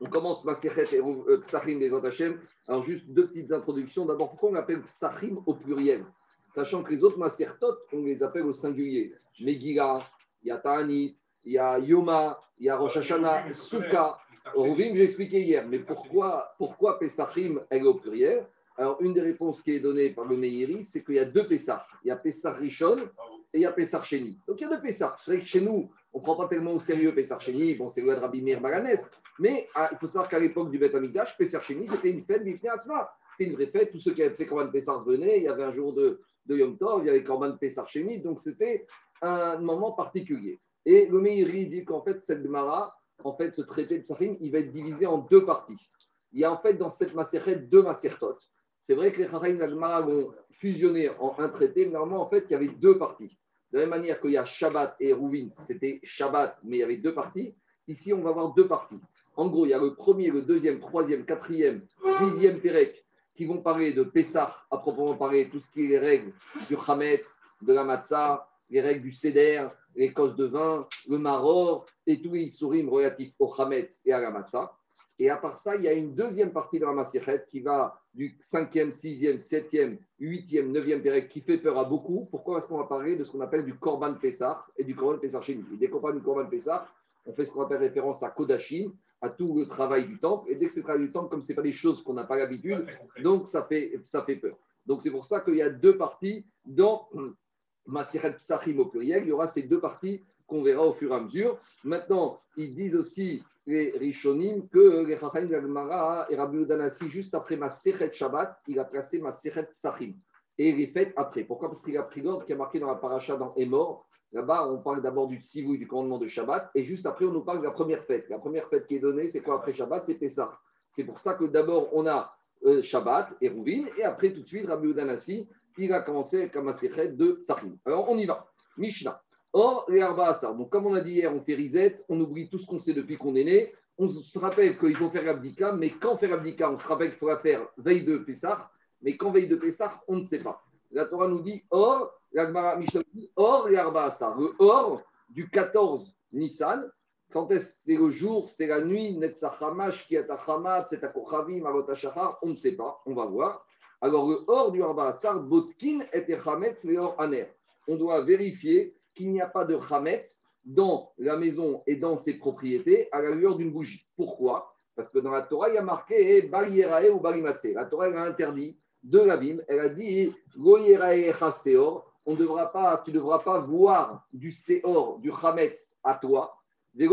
On commence Maserhet et euh, Psachim des Hashem. Alors, juste deux petites introductions. D'abord, pourquoi on appelle Psachim au pluriel? Sachant que les autres Masertot, on les appelle au singulier. Megillah, il y a Ta'anit, il y a Yoma, il y a. Ruvim, j'ai expliqué hier. Mais pourquoi, pourquoi Pesachim est au pluriel? Alors, une des réponses qui est donnée par le Meiri, c'est qu'il y a deux Pesach. Il y a Pesach Rishon et il y a Pesach Sheni. Donc, il y a deux Pesach. C'est vrai que chez nous, on ne prend pas tellement au sérieux Pesach Sheni. Bon, c'est le de Rabbi Meir. Mais ah, il faut savoir qu'à l'époque du Beth Amikdash, Pesach Sheni, c'était une fête Bifne Atzma. C'était une vraie fête. Tous ceux qui avaient fait Korban Pesach venaient. Il y avait un jour de, de Yom Tov, il y avait Korban Pesach Sheni. Donc, c'était un moment particulier. Et le Meiri dit qu'en fait, cette Gemara, en fait, ce traité de Psachim, il va être divisé en deux parties. Il y a en fait dans cette Maserhet deux Masertot. C'est vrai que les Chachamim et la vont fusionner en un traité, mais normalement, en fait, il y avait deux parties. De la même manière qu'il y a Shabbat et Rouvin, c'était Shabbat, mais il y avait deux parties. Ici, on va avoir deux parties. En gros, il y a le premier, le deuxième, troisième, quatrième, dixième Pérec qui vont parler de Pessah, à proprement parler, tout ce qui est les règles du Hametz, de la Matzah, les règles du Seder, les causes de vin, le Maror et tous les sourim relatifs au Hametz et à la Matzah. Et à part ça, il y a une deuxième partie de la Masichet qui va du 5e, 6e, 7e, 8e, 9e Pérec qui fait peur à beaucoup. Pourquoi est-ce qu'on va parler de ce qu'on appelle du Korban Pessah et du Korban Pessah chez nous? Dès qu'on parle du Korban Pessah, on fait ce qu'on appelle référence à Kodashim, à tout le travail du temple. Et dès que c'est le travail du temple, comme ce n'est pas des choses qu'on n'a pas l'habitude, donc ça fait, ça fait peur. Donc c'est pour ça qu'il y a deux parties dans Masichet Psachim au pluriel. Il y aura ces deux parties qu'on verra au fur et à mesure. Maintenant, ils disent aussi les Rishonim que les Chachamim la et Rabbi Udanasi, juste après ma Sechet Shabbat, il a placé ma Sechet Psachim. Et il est fait après. Pourquoi? Parce qu'il a pris l'ordre qui est marqué dans la paracha dans Emor. Là-bas, on parle d'abord du tzivouy, du commandement de Shabbat, et juste après, on nous parle de la première fête. La première fête qui est donnée, c'est quoi après Shabbat? C'est Pessah. C'est pour ça que d'abord, on a euh, Shabbat et Rouvin, et après, tout de suite, Rabbi Udanasi, il a commencé avec la de Psachim. Alors, on y va. Mishnah. Or, les ça. Donc, comme on a dit hier, on fait risette, on oublie tout ce qu'on sait depuis qu'on est né. On se rappelle qu'il faut faire l'abdika, mais quand faire l'abdika, on se rappelle qu'il faut faire veille de Pessah, mais quand veille de Pessah, on ne sait pas. La Torah nous dit Or, l'Agmara Mishnah dit Or, les Le Or du 14 Nissan, quand c'est le jour, c'est la nuit, Netzachamash, Kiatachamat, on ne sait pas, on va voir. Alors, le Or du Arba Botkin et Echametz, Leor Aner. On doit vérifier qu'il n'y a pas de Hametz dans la maison et dans ses propriétés à la lueur d'une bougie. Pourquoi? Parce que dans la Torah, il y a marqué Baliyerae ou Balimatse. La Torah, elle a interdit de l'abîme. Elle a dit Goyerae Chaseor. On devra pas, tu ne devras pas voir du Seor, du Hametz à toi, et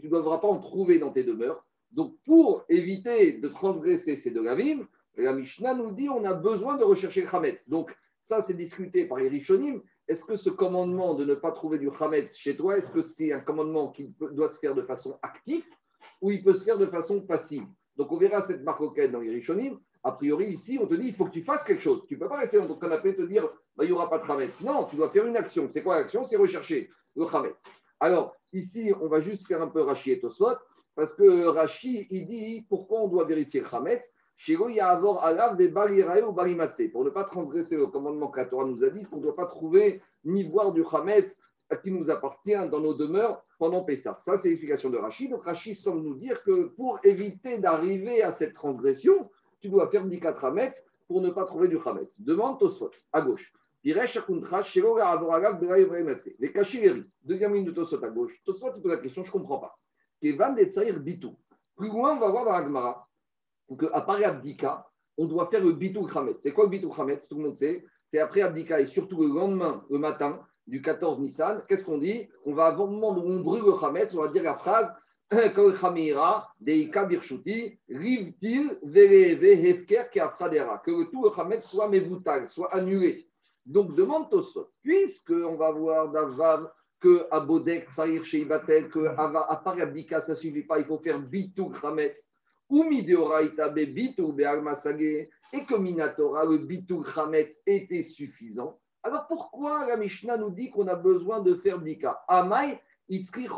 tu ne devras pas en trouver dans tes demeures. Donc, pour éviter de transgresser ces deux l'abîme, la Mishnah nous dit on a besoin de rechercher le Hametz. Donc, ça, c'est discuté par les Rishonim est-ce que ce commandement de ne pas trouver du Hametz chez toi, est-ce que c'est un commandement qui doit se faire de façon active ou il peut se faire de façon passive? Donc on verra cette marque dans les. A priori, ici, on te dit il faut que tu fasses quelque chose. Tu ne peux pas rester dans ton canapé et te dire bah, il n'y aura pas de Hametz. Non, tu dois faire une action. C'est quoi l'action? C'est rechercher le Hametz. Alors, ici, on va juste faire un peu Rashi et Tosfot, parce que Rashi, il dit pourquoi on doit vérifier le Hametz? Pour ne pas transgresser le commandement que la Torah nous a dit, qu'on ne doit pas trouver ni voir du Hametz qui nous appartient dans nos demeures pendant Pessah. Ça, c'est l'explication de Rachid. Donc Rachid semble nous dire que pour éviter d'arriver à cette transgression, tu dois faire 14 Hametz pour ne pas trouver du Hametz. Demande Tosfot, à gauche. Deuxième ligne de Tosfot à gauche. Tosfot, il pose la question, je ne comprends pas. Plus loin, on va voir dans la Donc, après Abdika, on doit faire le bitou Khamet. C'est quoi le bitou Khamet? Tout le monde sait. C'est après Abdika et surtout le lendemain, le matin du 14 Nissan. Qu'est-ce qu'on dit? On va, avant le moment où on brûle le Khamet, on va dire la phrase Kol Khamira, Deika Birshuti, Rivtil, Vereve, Hefker, Keafradera. Que tout le Khamet soit mévoutal, soit annulé. Donc, demande Tosot, puisqu'on va voir d'Avav que à Bodek, Saïr, Sheibatel, que à part Abdika, ça ne suffit pas, il faut faire bitou Khamet et que Minatora, le bitou chametz était suffisant. Alors pourquoi la Mishnah nous dit qu'on a besoin de faire dika? Amai, Demande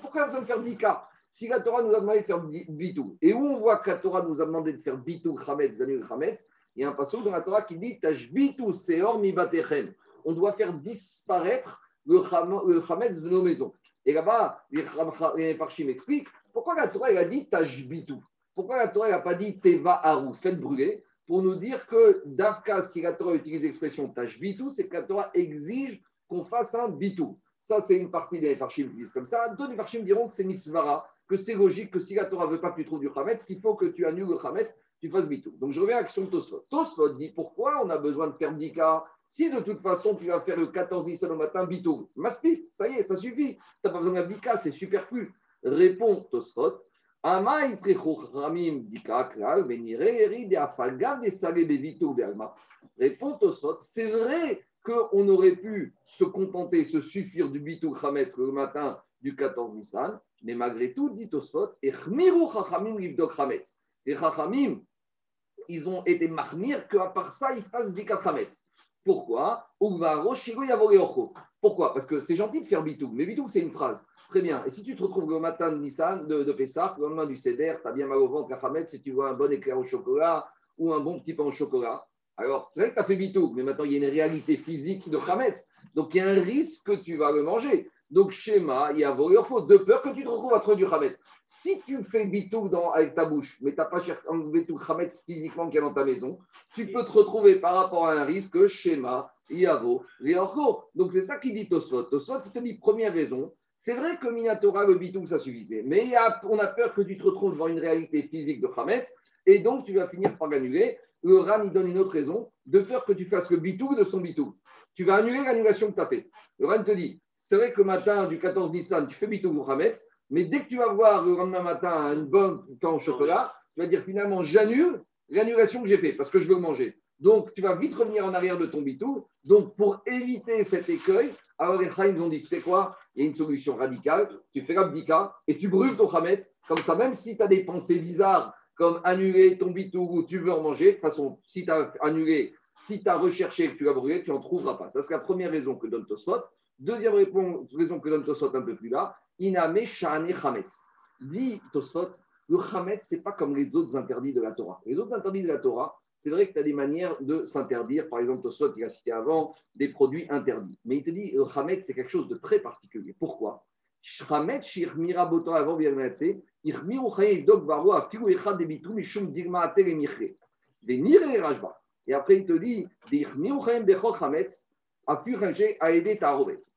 pourquoi on a besoin de faire dika? Si la Torah nous a demandé de faire bitou, et où on voit que la Torah nous a demandé de faire bitou chametz, zanul chametz, il y a un passage dans la Torah qui dit bitou seor mi On doit faire disparaître le chametz de nos maisons. Et là-bas, les Farshim expliquent pourquoi la Torah a dit Tajbitou Pourquoi la Torah n'a pas dit Teva Haru, faites brûler Pour nous dire que Davka, si la Torah utilise l'expression Tajbitou, c'est que la Torah exige qu'on fasse un bitou. Ça, c'est une partie des Farshim qui disent comme ça. D'autres Farshim diront que c'est Misvara, que c'est logique que si la Torah ne veut pas que tu trouves du Khametz, qu'il faut que tu annules le Khametz, tu fasses bitou. Donc je reviens à la question de Tosfot. Tosfot dit pourquoi on a besoin de faire Bika si de toute façon tu vas faire le 14 Nissan au matin, bitou, maspi, ça y est, ça suffit. Tu n'as pas besoin Bika, c'est superflu. Répond Tosfot. Répond Tosfot, c'est vrai qu'on aurait pu se contenter, se suffire du bitou Khametz le matin du 14 Nissan, mais malgré tout, dit Tosfot, et Chachamim Les Chachamim, ils ont été mahmir qu'à part ça, ils fassent du Khametz. Pourquoi Pourquoi Parce que c'est gentil de faire bitou, mais bitou, c'est une phrase. Très bien. Et si tu te retrouves le matin de Nissan, de, Pessah, le lendemain du Seder, tu as bien mal au ventre, Khametz, si tu vois un bon éclair au chocolat ou un bon petit pain au chocolat, alors, c'est vrai que tu as fait bitou, mais maintenant, il y a une réalité physique de Khametz. Donc, il y a un risque que tu vas le manger. Donc, schéma, il y a de peur que tu te retrouves à trouver du Khametz. Si tu fais bitou dans, avec ta bouche, mais tu n'as pas enlevé tout Khametz physiquement qui est dans ta maison, tu peux te retrouver par rapport à un risque, schéma, Yavo, Réorko. Donc, c'est ça qui dit Tosfot. Tosfot, il te dit première raison. C'est vrai que Minatora, le bitou, ça suffisait. Mais on a peur que tu te retrouves devant une réalité physique de Khametz. Et donc, tu vas finir par l'annuler le RAN, il donne une autre raison, de peur que tu fasses le bitou de son bitou. Tu vas annuler l'annulation que tu as fait. Le RAN te dit, c'est vrai que le matin du 14 Nissan, tu fais bitou Mohamed, mais dès que tu vas voir le lendemain matin une bonne pain au chocolat, tu vas dire finalement, j'annule l'annulation que j'ai fait parce que je veux manger. Donc, tu vas vite revenir en arrière de ton bitou. Donc, pour éviter cet écueil, alors les Chaim ont dit, tu sais quoi, il y a une solution radicale, tu fais l'abdika et tu brûles ton Hametz. Comme ça, même si tu as des pensées bizarres comme annuler ton bitou, tu veux en manger. De toute façon, si tu as annulé, si tu as recherché que tu l'as brûlé, tu n'en trouveras pas. Ça, c'est la première raison que donne Tosfot. Deuxième raison que donne Tosfot un peu plus là, Iname Shane Chametz. Dit Tosfot, le Chametz, ce n'est pas comme les autres interdits de la Torah. Les autres interdits de la Torah, c'est vrai que tu as des manières de s'interdire. Par exemple, Tosfot, il a cité avant des produits interdits. Mais il te dit, le Chametz, c'est quelque chose de très particulier. Pourquoi? Et après, il te dit,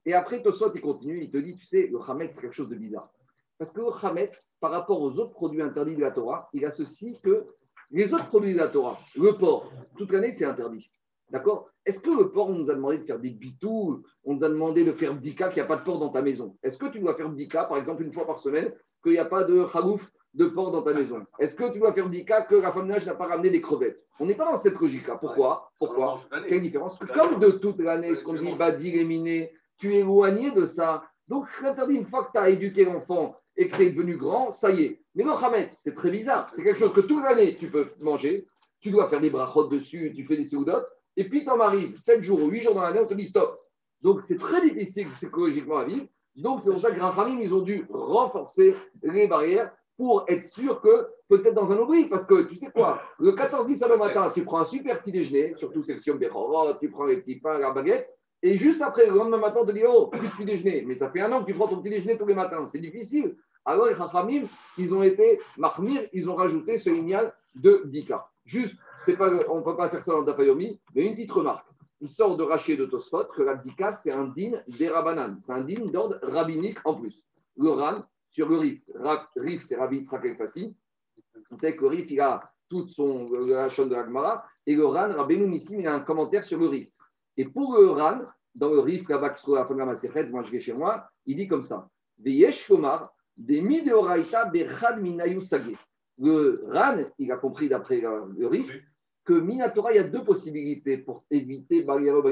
et après, Tosot, il continue, il te dit, tu sais, le Hametz, c'est quelque chose de bizarre. Parce que le Hametz, par rapport aux autres produits interdits de la Torah, il associe que les autres produits de la Torah, le porc, toute l'année, c'est interdit. D'accord? Est-ce que le porc, on nous a demandé de faire des bitous, on nous a demandé de faire bdika qu'il n'y a pas de porc dans ta maison? Est-ce que tu dois faire bdika, par exemple, une fois par semaine, qu'il n'y a pas de khalouf de porc dans ta maison? Est-ce que tu dois faire cas que la femme nage n'a pas ramené des crevettes? On n'est pas dans cette logique-là. Pourquoi? Pourquoi? Quelle différence? Comme de toute l'année, ce qu'on dit badi, éminé, tu es éloigné de ça. Donc, une fois que tu as éduqué l'enfant et que tu es devenu grand, ça y est. Mais non, Hametz, c'est très bizarre. C'est quelque chose que toute l'année, tu peux manger. Tu dois faire des brachot dessus, tu fais des séoudotes. Et puis, tu en arrives 7 jours ou 8 jours dans l'année, on te dit stop. Donc, c'est très difficile psychologiquement à vivre. Donc, c'est pour ça que Grand Famille, ils ont dû renforcer les barrières pour être sûr que peut-être dans un oubli. Parce que tu sais quoi, le 14 10 le matin, tu prends un super petit déjeuner, surtout section Bechorot, tu prends les petits pains, la baguette, et juste après, le lendemain matin, on te dit Oh, petit déjeuner. Mais ça fait un an que tu prends ton petit déjeuner tous les matins. C'est difficile. Alors, les Chachamim, ils ont été marmir, ils ont rajouté ce lignal de Dika. Juste, pas, on ne peut pas faire ça dans Dapayomi, mais une petite remarque il sort de Raché de Tosfot que l'abdika, c'est un din des Rabbanan. C'est un din d'ordre rabbinique en plus. Le Ran, sur le Rif, Rif, c'est Rabbi Yitzhak Fassi. On sait que le Rif, il a toute son la chaîne de l'Agmara. Et le Ran, Nissim, il a un commentaire sur le Rif. Et pour le Ran, dans le Rif, la moi je vais chez moi, il dit comme ça Veyesh Komar, des Mideoraita, Bechad Minayu Sage. Le Ran, il a compris d'après le Rif, que Minatora, il y a deux possibilités pour éviter Bagayaro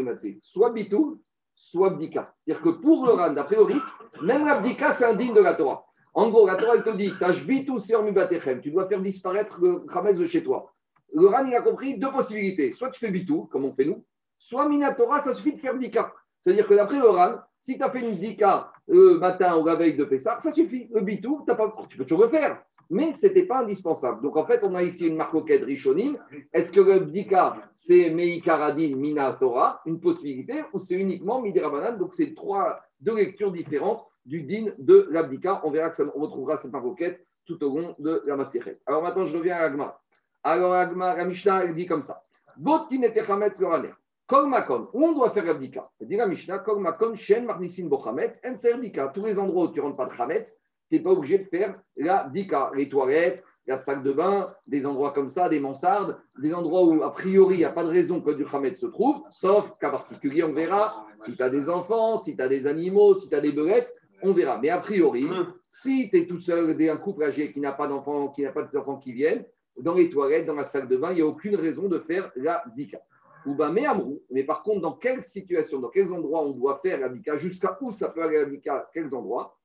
Soit Bitou, soit Bdika. C'est-à-dire que pour le Ran, d'après le même l'Abdika, c'est indigne de la Torah. En gros, la Torah, elle te dit Bitou sur Mibatechem, tu dois faire disparaître le Khametz de chez toi. Le Ran, il a compris deux possibilités. Soit tu fais Bitou, comme on fait nous, soit Minatora, ça suffit de faire Bdika. C'est-à-dire que d'après le Ran, si tu as fait une Bdika le matin ou la veille de Pessah, ça suffit. Le Bitou, pas... tu peux toujours le faire mais ce n'était pas indispensable. Donc en fait, on a ici une marcoquette Rishonim. Est-ce que le Bdika, c'est Meikaradin, Mina Torah, une possibilité, ou c'est uniquement Midirabanan? Donc c'est trois, deux lectures différentes du din de l'abdika. On verra que ça, on retrouvera cette maroquette tout au long de la Maseret. Alors maintenant, je reviens à Agma. Alors Agma, la Mishnah, elle dit comme ça. Botin et Techametz Loraner. Kol où on doit faire l'abdika dit la Mishnah, Kol Makom, Shen Marnisin Bochametz, En Serdika. Tous les endroits où tu ne rentres pas de Chametz, tu n'es pas obligé de faire l'abdika. Les toilettes, la salle de bain, des endroits comme ça, des mansardes, des endroits où a priori il n'y a pas de raison que du Chametz se trouve, sauf cas particulier, on verra. Si tu as des enfants, si tu as des animaux, si tu as des belettes, on verra. Mais a priori, si tu es tout seul, un couple âgé qui n'a pas d'enfants, qui n'a pas d'enfants qui viennent, dans les toilettes, dans la salle de bain, il n'y a aucune raison de faire la dika. Ou ben, mais amrou. Mais par contre, dans quelle situation, dans quels endroits on doit faire la jusqu'à où ça peut aller la quels endroits?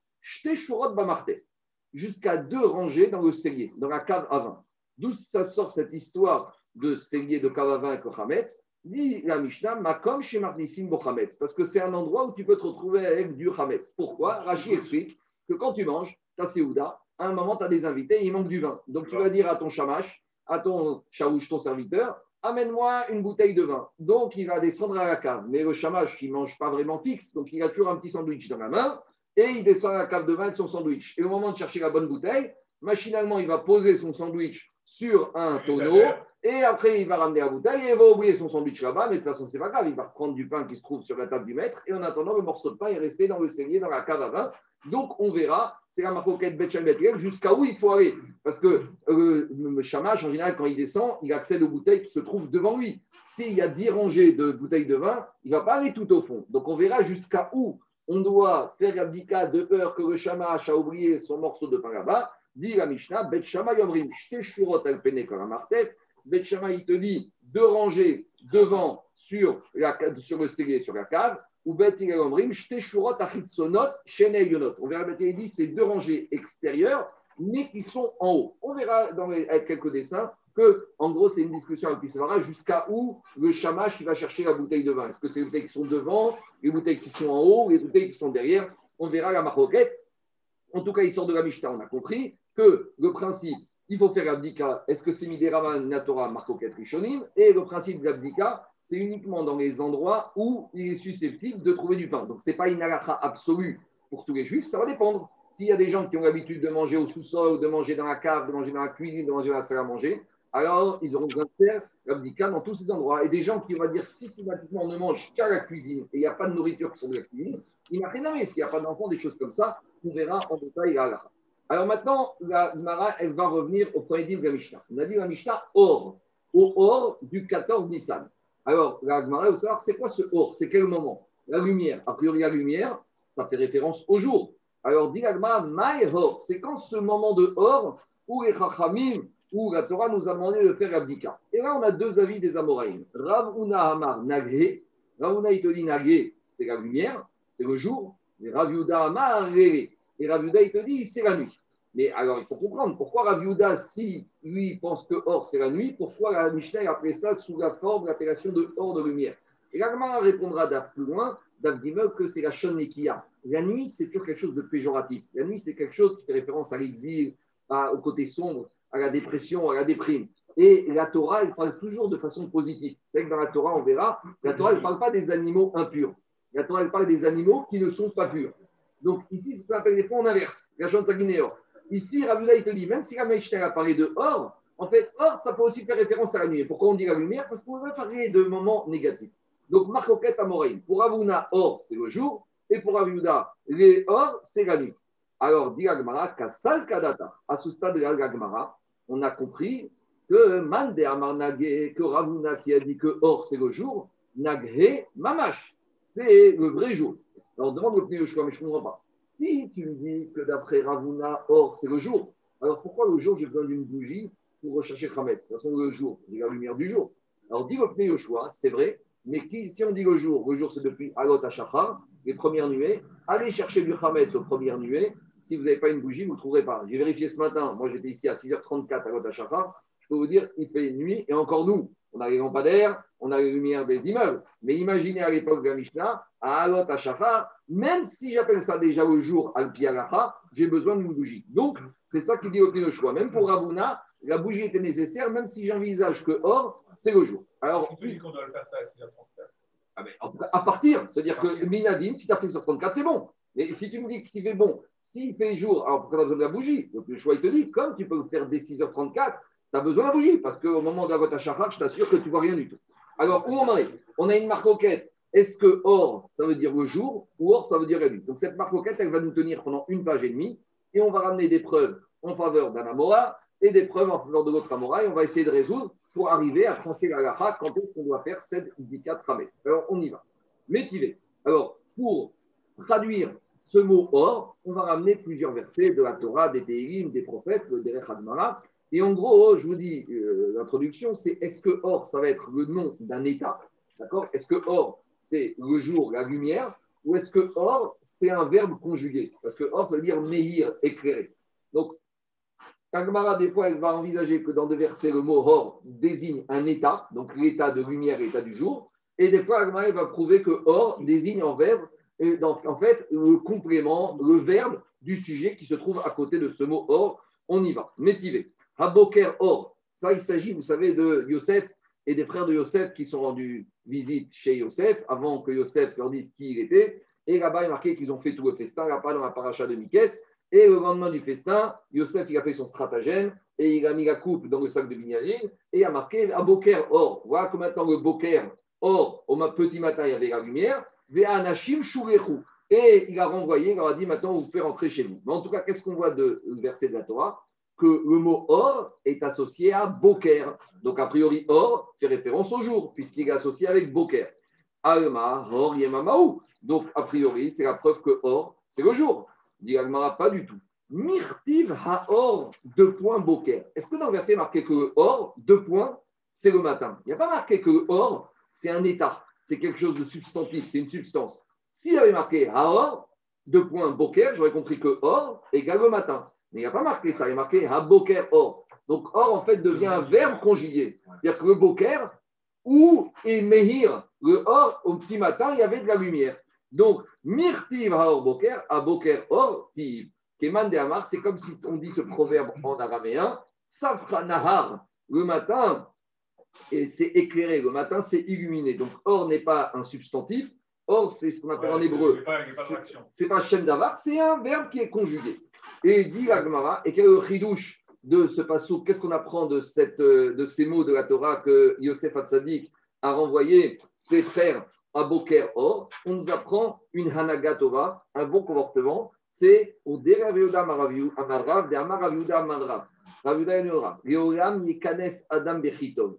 Jusqu'à deux rangées dans le cellier, dans la cave à vin. D'où ça sort cette histoire de cellier de cave à vin avec le Hametz Dit la Mishnah, Makom chez Marnissim Bochametz, parce que c'est un endroit où tu peux te retrouver avec du Hametz. Pourquoi? Rachi explique que quand tu manges ta Seouda, à un moment, tu as des invités et il manque du vin. Donc tu vas dire à ton chamash, à ton chaouche, ton serviteur, amène-moi une bouteille de vin. Donc il va descendre à la cave. Mais le chamash, qui ne mange pas vraiment fixe, donc il a toujours un petit sandwich dans la main et il descend à la cave de vin avec son sandwich. Et au moment de chercher la bonne bouteille, machinalement, il va poser son sandwich sur un tonneau et après, il va ramener la bouteille et il va oublier son sandwich là-bas, mais de toute façon, c'est pas grave. Il va prendre du pain qui se trouve sur la table du maître et en attendant, le morceau de pain est resté dans le cellier, dans la cave à vin. Donc, on verra, c'est la maroquette Betchem jusqu'à où il faut aller. Parce que euh, le chamache, en général, quand il descend, il accède aux bouteilles qui se trouvent devant lui. S'il y a 10 rangées de bouteilles de vin, il ne va pas aller tout au fond. Donc, on verra jusqu'à où on doit faire l'abdika de peur que le chamache a oublié son morceau de pain là-bas. Dit la Mishnah, Bet Yomrim, al Betchama, il te dit de ranger devant sur, la, sur le cellier, sur la cave, ou Bet Yomrim, Shteshurot Achitsonot, Shenei Yonot. On verra, il dit c'est deux rangées extérieures, mais qui sont en haut. On verra dans avec quelques dessins que, en gros, c'est une discussion avec Pissamara jusqu'à où le chamash va chercher la bouteille de vin. Est-ce que c'est les bouteilles qui sont devant, les bouteilles qui sont en haut, les bouteilles qui sont derrière? On verra la maroquette. En tout cas, il sort de la Mishnah, on a compris que le principe, il faut faire l'abdika. Est-ce que c'est Midérama, Natora, Marcoquet, Rishonim Et le principe de l'abdika, c'est uniquement dans les endroits où il est susceptible de trouver du pain. Donc, ce n'est pas une halakha absolue pour tous les juifs, ça va dépendre. S'il y a des gens qui ont l'habitude de manger au sous-sol, de manger dans la cave, de manger dans la cuisine, de manger dans la salle à manger, alors ils auront besoin de faire l'abdika dans tous ces endroits. Et des gens qui, on va dire, systématiquement ne mangent qu'à la cuisine et il n'y a pas de nourriture qui sont de la cuisine, il n'y a rien à S'il n'y a pas d'enfants, des choses comme ça, on verra en détail la. Alors maintenant, la Mara, elle va revenir au premier de la Mishnah. On a dit la Mishnah or, au or du 14 Nissan. Alors, la Gemara, vous savoir, c'est quoi ce or? C'est quel moment? La lumière. A priori, la lumière, ça fait référence au jour. Alors, dit la Gemara, or, c'est quand ce moment de or où Chachamim, où la Torah nous a demandé de faire l'abdika. Et là, on a deux avis des Amoraïm. Rav Una Hamar Nagre. Rav Una Nagre, c'est la lumière, c'est le jour. Et Rav Yuda Hamar Et Rav Yuda, il te dit, c'est la nuit. Mais alors, il faut comprendre pourquoi Rav si lui pense que or c'est la nuit, pourquoi la Mishnah a appelé ça sous la forme, l'appellation de or de lumière? Et l'Agmara répondra plus loin, d'Avdimel, que c'est la a. La nuit, c'est toujours quelque chose de péjoratif. La nuit, c'est quelque chose qui fait référence à l'exil, au côté sombre, à la dépression, à la déprime. Et la Torah, elle parle toujours de façon positive. C'est que dans la Torah, on verra, la Torah, elle ne parle pas des animaux impurs. La Torah, elle parle des animaux qui ne sont pas purs. Donc ici, ce qu'on appelle les fonds en inverse, la sanguinéore. Ici, Ravuna, te dit, même si la Mishnah a parlé de or, en fait, or, ça peut aussi faire référence à la nuit. Pourquoi on dit la lumière? Parce qu'on va parler de moments négatifs. Donc, Marcoquette Amoreim, pour Ravuna, or, c'est le jour, et pour Ravuna, les or, c'est la nuit. Alors, dit Agmara, Kassal Kadata, à ce stade de l'Agmara, on a compris que Mande que Ravuna qui a dit que or, c'est le jour, Naghe Mamash, c'est le vrai jour. Alors, demande choix, mais je ne comprends pas. Si tu dis que d'après Ravuna, or, c'est le jour, alors pourquoi le jour, j'ai besoin d'une bougie pour rechercher Khamet? De toute façon, le jour, c'est la lumière du jour. Alors, dit le choix, c'est vrai, mais si on dit le jour, le jour, c'est depuis Alot à les premières nuées, allez chercher du Khamet aux premières nuées. Si vous n'avez pas une bougie, vous ne trouverez pas. J'ai vérifié ce matin, moi j'étais ici à 6h34 à Alot à je peux vous dire, il fait nuit, et encore nous, on a les lampadaires, on a les lumières des immeubles. Mais imaginez à l'époque de la Mishnah, à Alot à même si j'appelle ça déjà le jour al j'ai besoin d'une bougie. Donc, c'est ça qui dit au choix. Même pour Ravuna, la bougie était nécessaire, même si j'envisage que or, c'est le jour. Alors, plus qu'on doit le faire ça, est-ce qu'il a 34 ah À partir, c'est-à-dire que Minadine, si tu as fait sur 34, c'est bon. Mais si tu me dis que s'il fait bon, s'il fait jour, alors pourquoi tu as besoin de la bougie? Donc le choix, il te dit, comme tu peux le faire dès 6h34, tu as besoin de la bougie, parce qu'au moment de la vote à je t'assure que tu ne vois rien du tout. Alors, où on en est? On a une marque quête. Est-ce que or, ça veut dire le jour, ou or, ça veut dire la nuit Donc cette marque quête, elle va nous tenir pendant une page et demie, et on va ramener des preuves en faveur d'un Amora et des preuves en faveur de l'autre Amora, et on va essayer de résoudre pour arriver à trancher la lacha quand est-ce qu'on doit faire cette indicat Ramet. Alors, on y va. Métivé. Alors, pour traduire ce mot or, on va ramener plusieurs versets de la Torah, des Tehillim, des prophètes, le Derech Admara. Et en gros, je vous dis, euh, l'introduction, c'est est-ce que or, ça va être le nom d'un État? D'accord? Est-ce que or, c'est le jour, la lumière Ou est-ce que or, c'est un verbe conjugué? Parce que or, ça veut dire meillir, éclairer. Donc, Agmara, des fois, elle va envisager que dans deux versets, le mot or désigne un état, donc l'état de lumière, l'état du jour. Et des fois, Agmara va prouver que or désigne en verbe, et donc, en fait, le complément, le verbe du sujet qui se trouve à côté de ce mot or. On y va. Métivé. Haboker or. Ça, il s'agit, vous savez, de Yosef et des frères de Yosef qui sont rendus visite chez Yosef avant que Yosef leur dise qui il était. Et là-bas, il est marqué qu'ils ont fait tout le festin, là-bas dans la paracha de Miketz. Et le lendemain du festin, Yosef, il a fait son stratagème et il a mis la coupe dans le sac de Binyamin et il a marqué à Boker or. Voilà que maintenant le Boker or, au petit matin, il y avait la lumière. Et il a renvoyé, il leur a dit maintenant vous pouvez rentrer chez vous. Mais en tout cas, qu'est-ce qu'on voit de le verset de la Torah? Que le mot or est associé à Boker. Donc a priori, or fait référence au jour, puisqu'il est associé avec Boker. Alma, or, yemamaou. Donc a priori, c'est la preuve que or, c'est le jour. Dit pas du tout. Mirtiv ha-or, deux points, boker. Est-ce que dans le verset marqué que or, deux points, c'est le matin? Il n'y a pas marqué que or, c'est un état, c'est quelque chose de substantif, c'est une substance. S'il avait marqué ha-or, deux points, boker, j'aurais compris que or égale le matin. Mais il n'y a pas marqué ça, il y a marqué ha-boker, or. Donc or, en fait, devient un verbe conjugué. C'est-à-dire que le boker ou et mehir, le or, au petit matin, il y avait de la lumière. Donc, Mirtiv Haor Boker, à Boker Or Tiv. Keman de Amar, c'est comme si on dit ce proverbe en araméen, Safra Nahar, le matin, et c'est éclairé, le matin, c'est illuminé. Donc, Or n'est pas un substantif, Or, c'est ce qu'on appelle en hébreu. C'est pas Shem Davar, c'est un verbe qui est conjugué. Et dit Agmara, et quel est le chidouche de ce passou Qu'est-ce qu'on apprend de, cette, de ces mots de la Torah que Yosef Hatzadik a renvoyé ses frères à Boker Or, on nous apprend une Hanagatova, un bon comportement, c'est au Deraviuda Maraviu, Amarav, de Amanrav. Adam.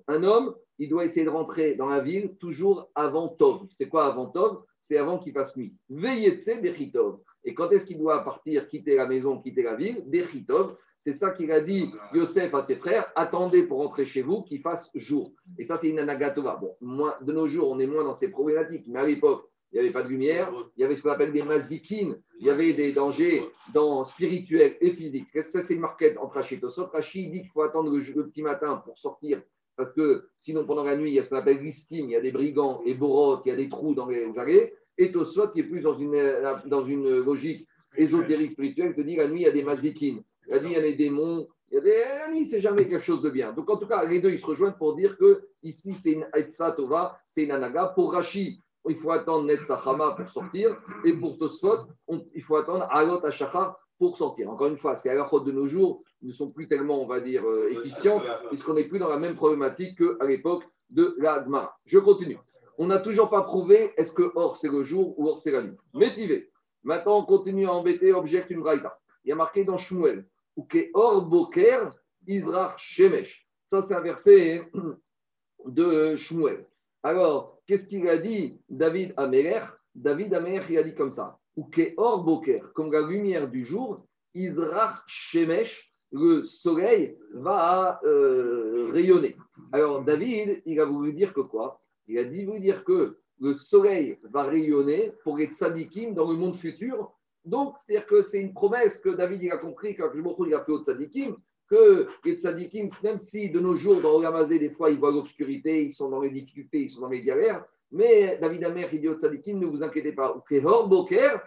Un homme, il doit essayer de rentrer dans la ville toujours avant Tov. C'est quoi avant Tov? C'est avant qu'il fasse nuit. Veilletse Bechitov. Et quand est-ce qu'il doit partir, quitter la maison, quitter la ville? Bechitov. C'est ça qu'il a dit Yosef à ses frères attendez pour rentrer chez vous qu'il fasse jour. Et ça, c'est une anagatova. Bon, de nos jours, on est moins dans ces problématiques, mais à l'époque, il n'y avait pas de lumière, il y avait ce qu'on appelle des mazikines, il y avait des dangers dans spirituels et physiques. Ça, c'est une marquette entre Rachid et Rachid dit qu'il faut attendre le, petit matin pour sortir, parce que sinon, pendant la nuit, il y a ce qu'on appelle listing, il y a des brigands et borotes, il y a des trous dans les allées. Et Tosot, qui est plus dans une, dans une logique ésotérique spirituelle, te dit la nuit, il y a des mazikines. La nuit, il y a des démons. Il y a des... La nuit, c'est jamais quelque chose de bien. Donc, en tout cas, les deux, ils se rejoignent pour dire que ici, c'est une Aitsa Tova, c'est une Anaga. Pour Rashi, il faut attendre Netzachama pour sortir. Et pour Tosfot, il faut attendre Alot Ashacha pour sortir. Encore une fois, ces halachot de nos jours ne sont plus tellement, on va dire, euh, efficientes, puisqu'on n'est plus dans la même problématique qu'à l'époque de la Gemara. Je continue. On n'a toujours pas prouvé est-ce que or c'est le jour ou or c'est la nuit. Métivé. Maintenant, on continue à embêter, objecte une braïta. Il y a marqué dans Shmuel ou que or boker Israch shemesh. Ça, c'est un verset de Shmuel. Alors, qu'est-ce qu'il a dit David Améler David Améler, il a dit comme ça. Ou que or boker, comme la lumière du jour, Israch shemesh, le soleil va euh, rayonner. Alors, David, il a voulu dire que quoi? Il a dit vous dire que le soleil va rayonner pour les tzadikim dans le monde futur donc, c'est-à-dire que c'est une promesse que David il a compris quand il a fait au tzadikim, que les même si de nos jours, dans Ramazé, des fois, ils voient l'obscurité, ils sont dans les difficultés, ils sont dans les galères, mais David Amer, il dit au tzadikim, ne vous inquiétez pas, Boker,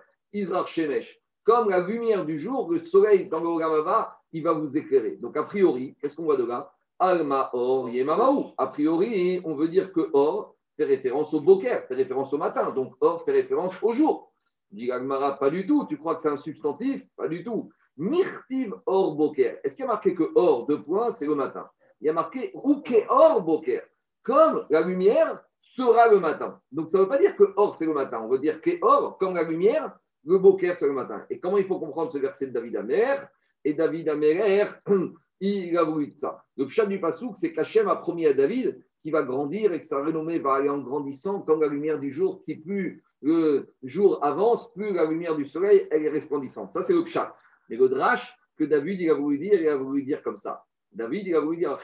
Shemesh. Comme la lumière du jour, le soleil dans le Ramava, il va vous éclairer. Donc, a priori, qu'est-ce qu'on voit de là? Alma Or Yemamaou. A priori, on veut dire que Or fait référence au Boker, fait référence au matin. Donc, Or fait référence au jour. Dit pas du tout. Tu crois que c'est un substantif? Pas du tout. Mirtiv or boker. Est-ce qu'il y a marqué que or, deux points, c'est le matin Il y a marqué ruke or boker. Comme la lumière sera le matin. Donc ça ne veut pas dire que or, c'est le matin. On veut dire que or, comme la lumière, le boker, c'est le matin. Et comment il faut comprendre ce verset de David Amer? Et David Amer, il a voulu ça. Le chat du Passouk, c'est qu'Hachem a promis à David qu'il va grandir et que sa renommée va aller en grandissant comme la lumière du jour qui plus le jour avance, plus la lumière du soleil, elle est resplendissante. Ça, c'est le chat. Mais le drash que David, il a voulu dire, il a voulu dire comme ça. David, il a voulu dire.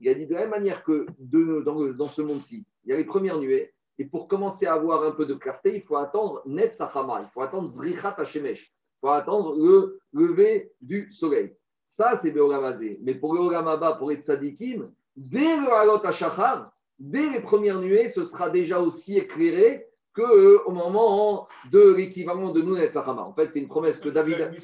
Il a dit de la même manière que dans, ce monde-ci, il y a les premières nuées, et pour commencer à avoir un peu de clarté, il faut attendre Net il faut attendre Zrichat Hashemesh, il faut attendre le lever du soleil. Ça, c'est Beogamazé. Mais pour le Ogamaba, pour être Sadikim, dès le Halot Hashachar, dès les premières nuées, ce sera déjà aussi éclairé qu'au euh, moment de l'équivalent de nous, Sachama. En fait, c'est une promesse que David.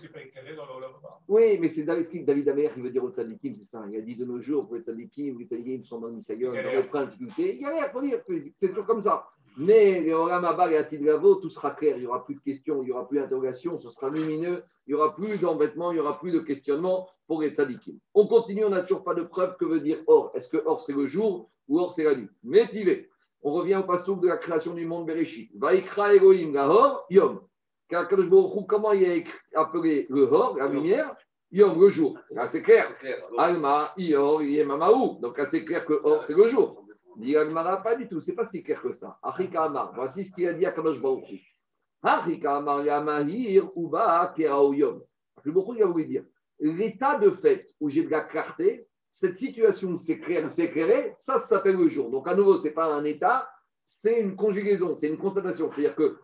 Oui, mais c'est David Amer qui veut dire au tzadikim, c'est ça. Il a dit de nos jours, pour les tzadikim, les tzadikim sont dans l'Isayon, dans les de difficultés. Il y a il faut dire, c'est toujours comme ça. Mais les Olam et Atid tout sera clair. Il n'y aura plus de questions, il n'y aura plus d'interrogations, ce sera lumineux, il n'y aura plus d'embêtement, il n'y aura plus de questionnement pour les tzadikim. On continue, on n'a toujours pas de preuve que veut dire or. Est-ce que or c'est le jour ou or c'est la nuit? Métivé. On revient au passage de la création du monde Bereshit. Vaikra Elohim Gahor Yom. Comment il a appelé le Hor, la lumière? Yom, le jour. C'est clair. Alma, Ior, Yemamaou. Donc c'est clair que Or, c'est le jour. Dit pas du tout. C'est pas si clair que ça. Achika Amar. Voici ce qu'il a dit à Kadosh Baruch Achika Amar Yamahir Uba Kerao Yom. Baruch il a voulu dire l'état de fait où j'ai de la clarté, cette situation éclairé, ça, ça s'appelle le jour. Donc, à nouveau, ce n'est pas un état, c'est une conjugaison, c'est une constatation. C'est-à-dire que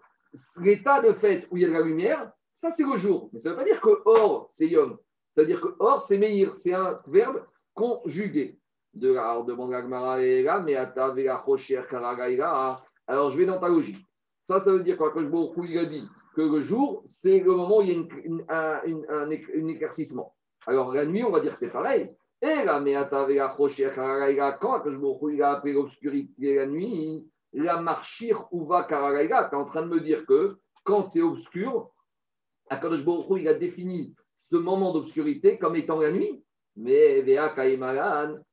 l'état de fait où il y a de la lumière, ça, c'est le jour. Mais ça ne veut pas dire que or, c'est yom. Ça veut dire que or, c'est meir. C'est un verbe conjugué. De la, demande mais alors je vais dans ta logique. Ça, ça veut dire quoi? Que il a dit que le jour, c'est le moment où il y a une, un, un éclaircissement. Alors la nuit, on va dire que c'est pareil. Quand il a appelé l'obscurité la nuit, la marchir ou va karagaïga, tu es en train de me dire que quand c'est obscur, Akadosh Baruch il a défini ce moment d'obscurité comme étant la nuit. Mais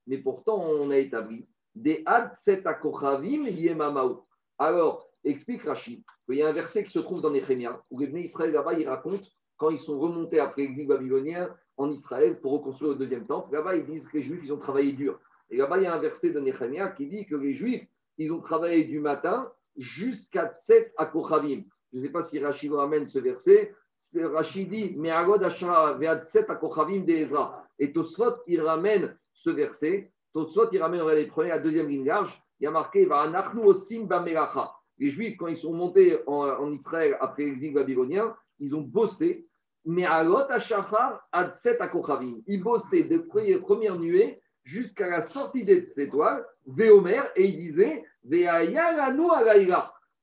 mais pourtant on a établi des ad set akochavim yemamaou. Alors, explique Rachid qu'il y a un verset qui se trouve dans Néhémia où les Israël là-bas, ils racontent quand ils sont remontés après l'exil babylonien en Israël pour reconstruire le deuxième temple. Là-bas, ils disent que les Juifs, ils ont travaillé dur. Et là-bas, il y a un verset de Nehemiah qui dit que les Juifs, ils ont travaillé du matin jusqu'à Tset à Kochavim. Je ne sais pas si Rachid ramène ce verset. Rachid dit, mais Agod Ashra Tset à Kochavim de Ezra. Et Tosfot, il ramène ce verset. Tosfot, il ramène, les premiers, la deuxième ligne large. Il y a marqué, Osim Les Juifs, quand ils sont montés en Israël après l'exil babylonien, ils ont bossé mais à Shachar, Akochavim. Il bossait les premières nuées jusqu'à la sortie des étoiles, Véomer, et il disait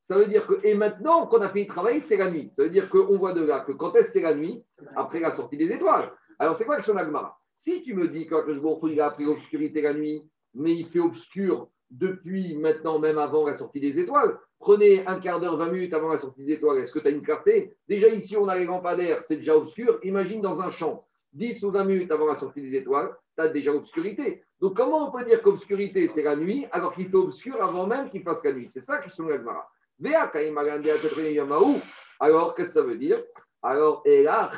Ça veut dire que, et maintenant qu'on a fini de travailler, c'est la nuit. Ça veut dire qu'on voit de là que quand est-ce c'est la nuit? Après la sortie des étoiles. Alors c'est quoi que son Agmara Si tu me dis que je il a appris l'obscurité la nuit, mais il fait obscur depuis maintenant, même avant la sortie des étoiles, Prenez un quart d'heure, 20 minutes avant la sortie des étoiles. Est-ce que tu as une clarté? Déjà ici, on a les lampadaires, c'est déjà obscur. Imagine dans un champ, 10 ou 20 minutes avant la sortie des étoiles, tu as déjà obscurité. Donc comment on peut dire qu'obscurité, c'est la nuit, alors qu'il fait obscur avant même qu'il fasse la nuit? C'est ça qui sont les Alors, qu'est-ce que ça veut dire? Alors, et là,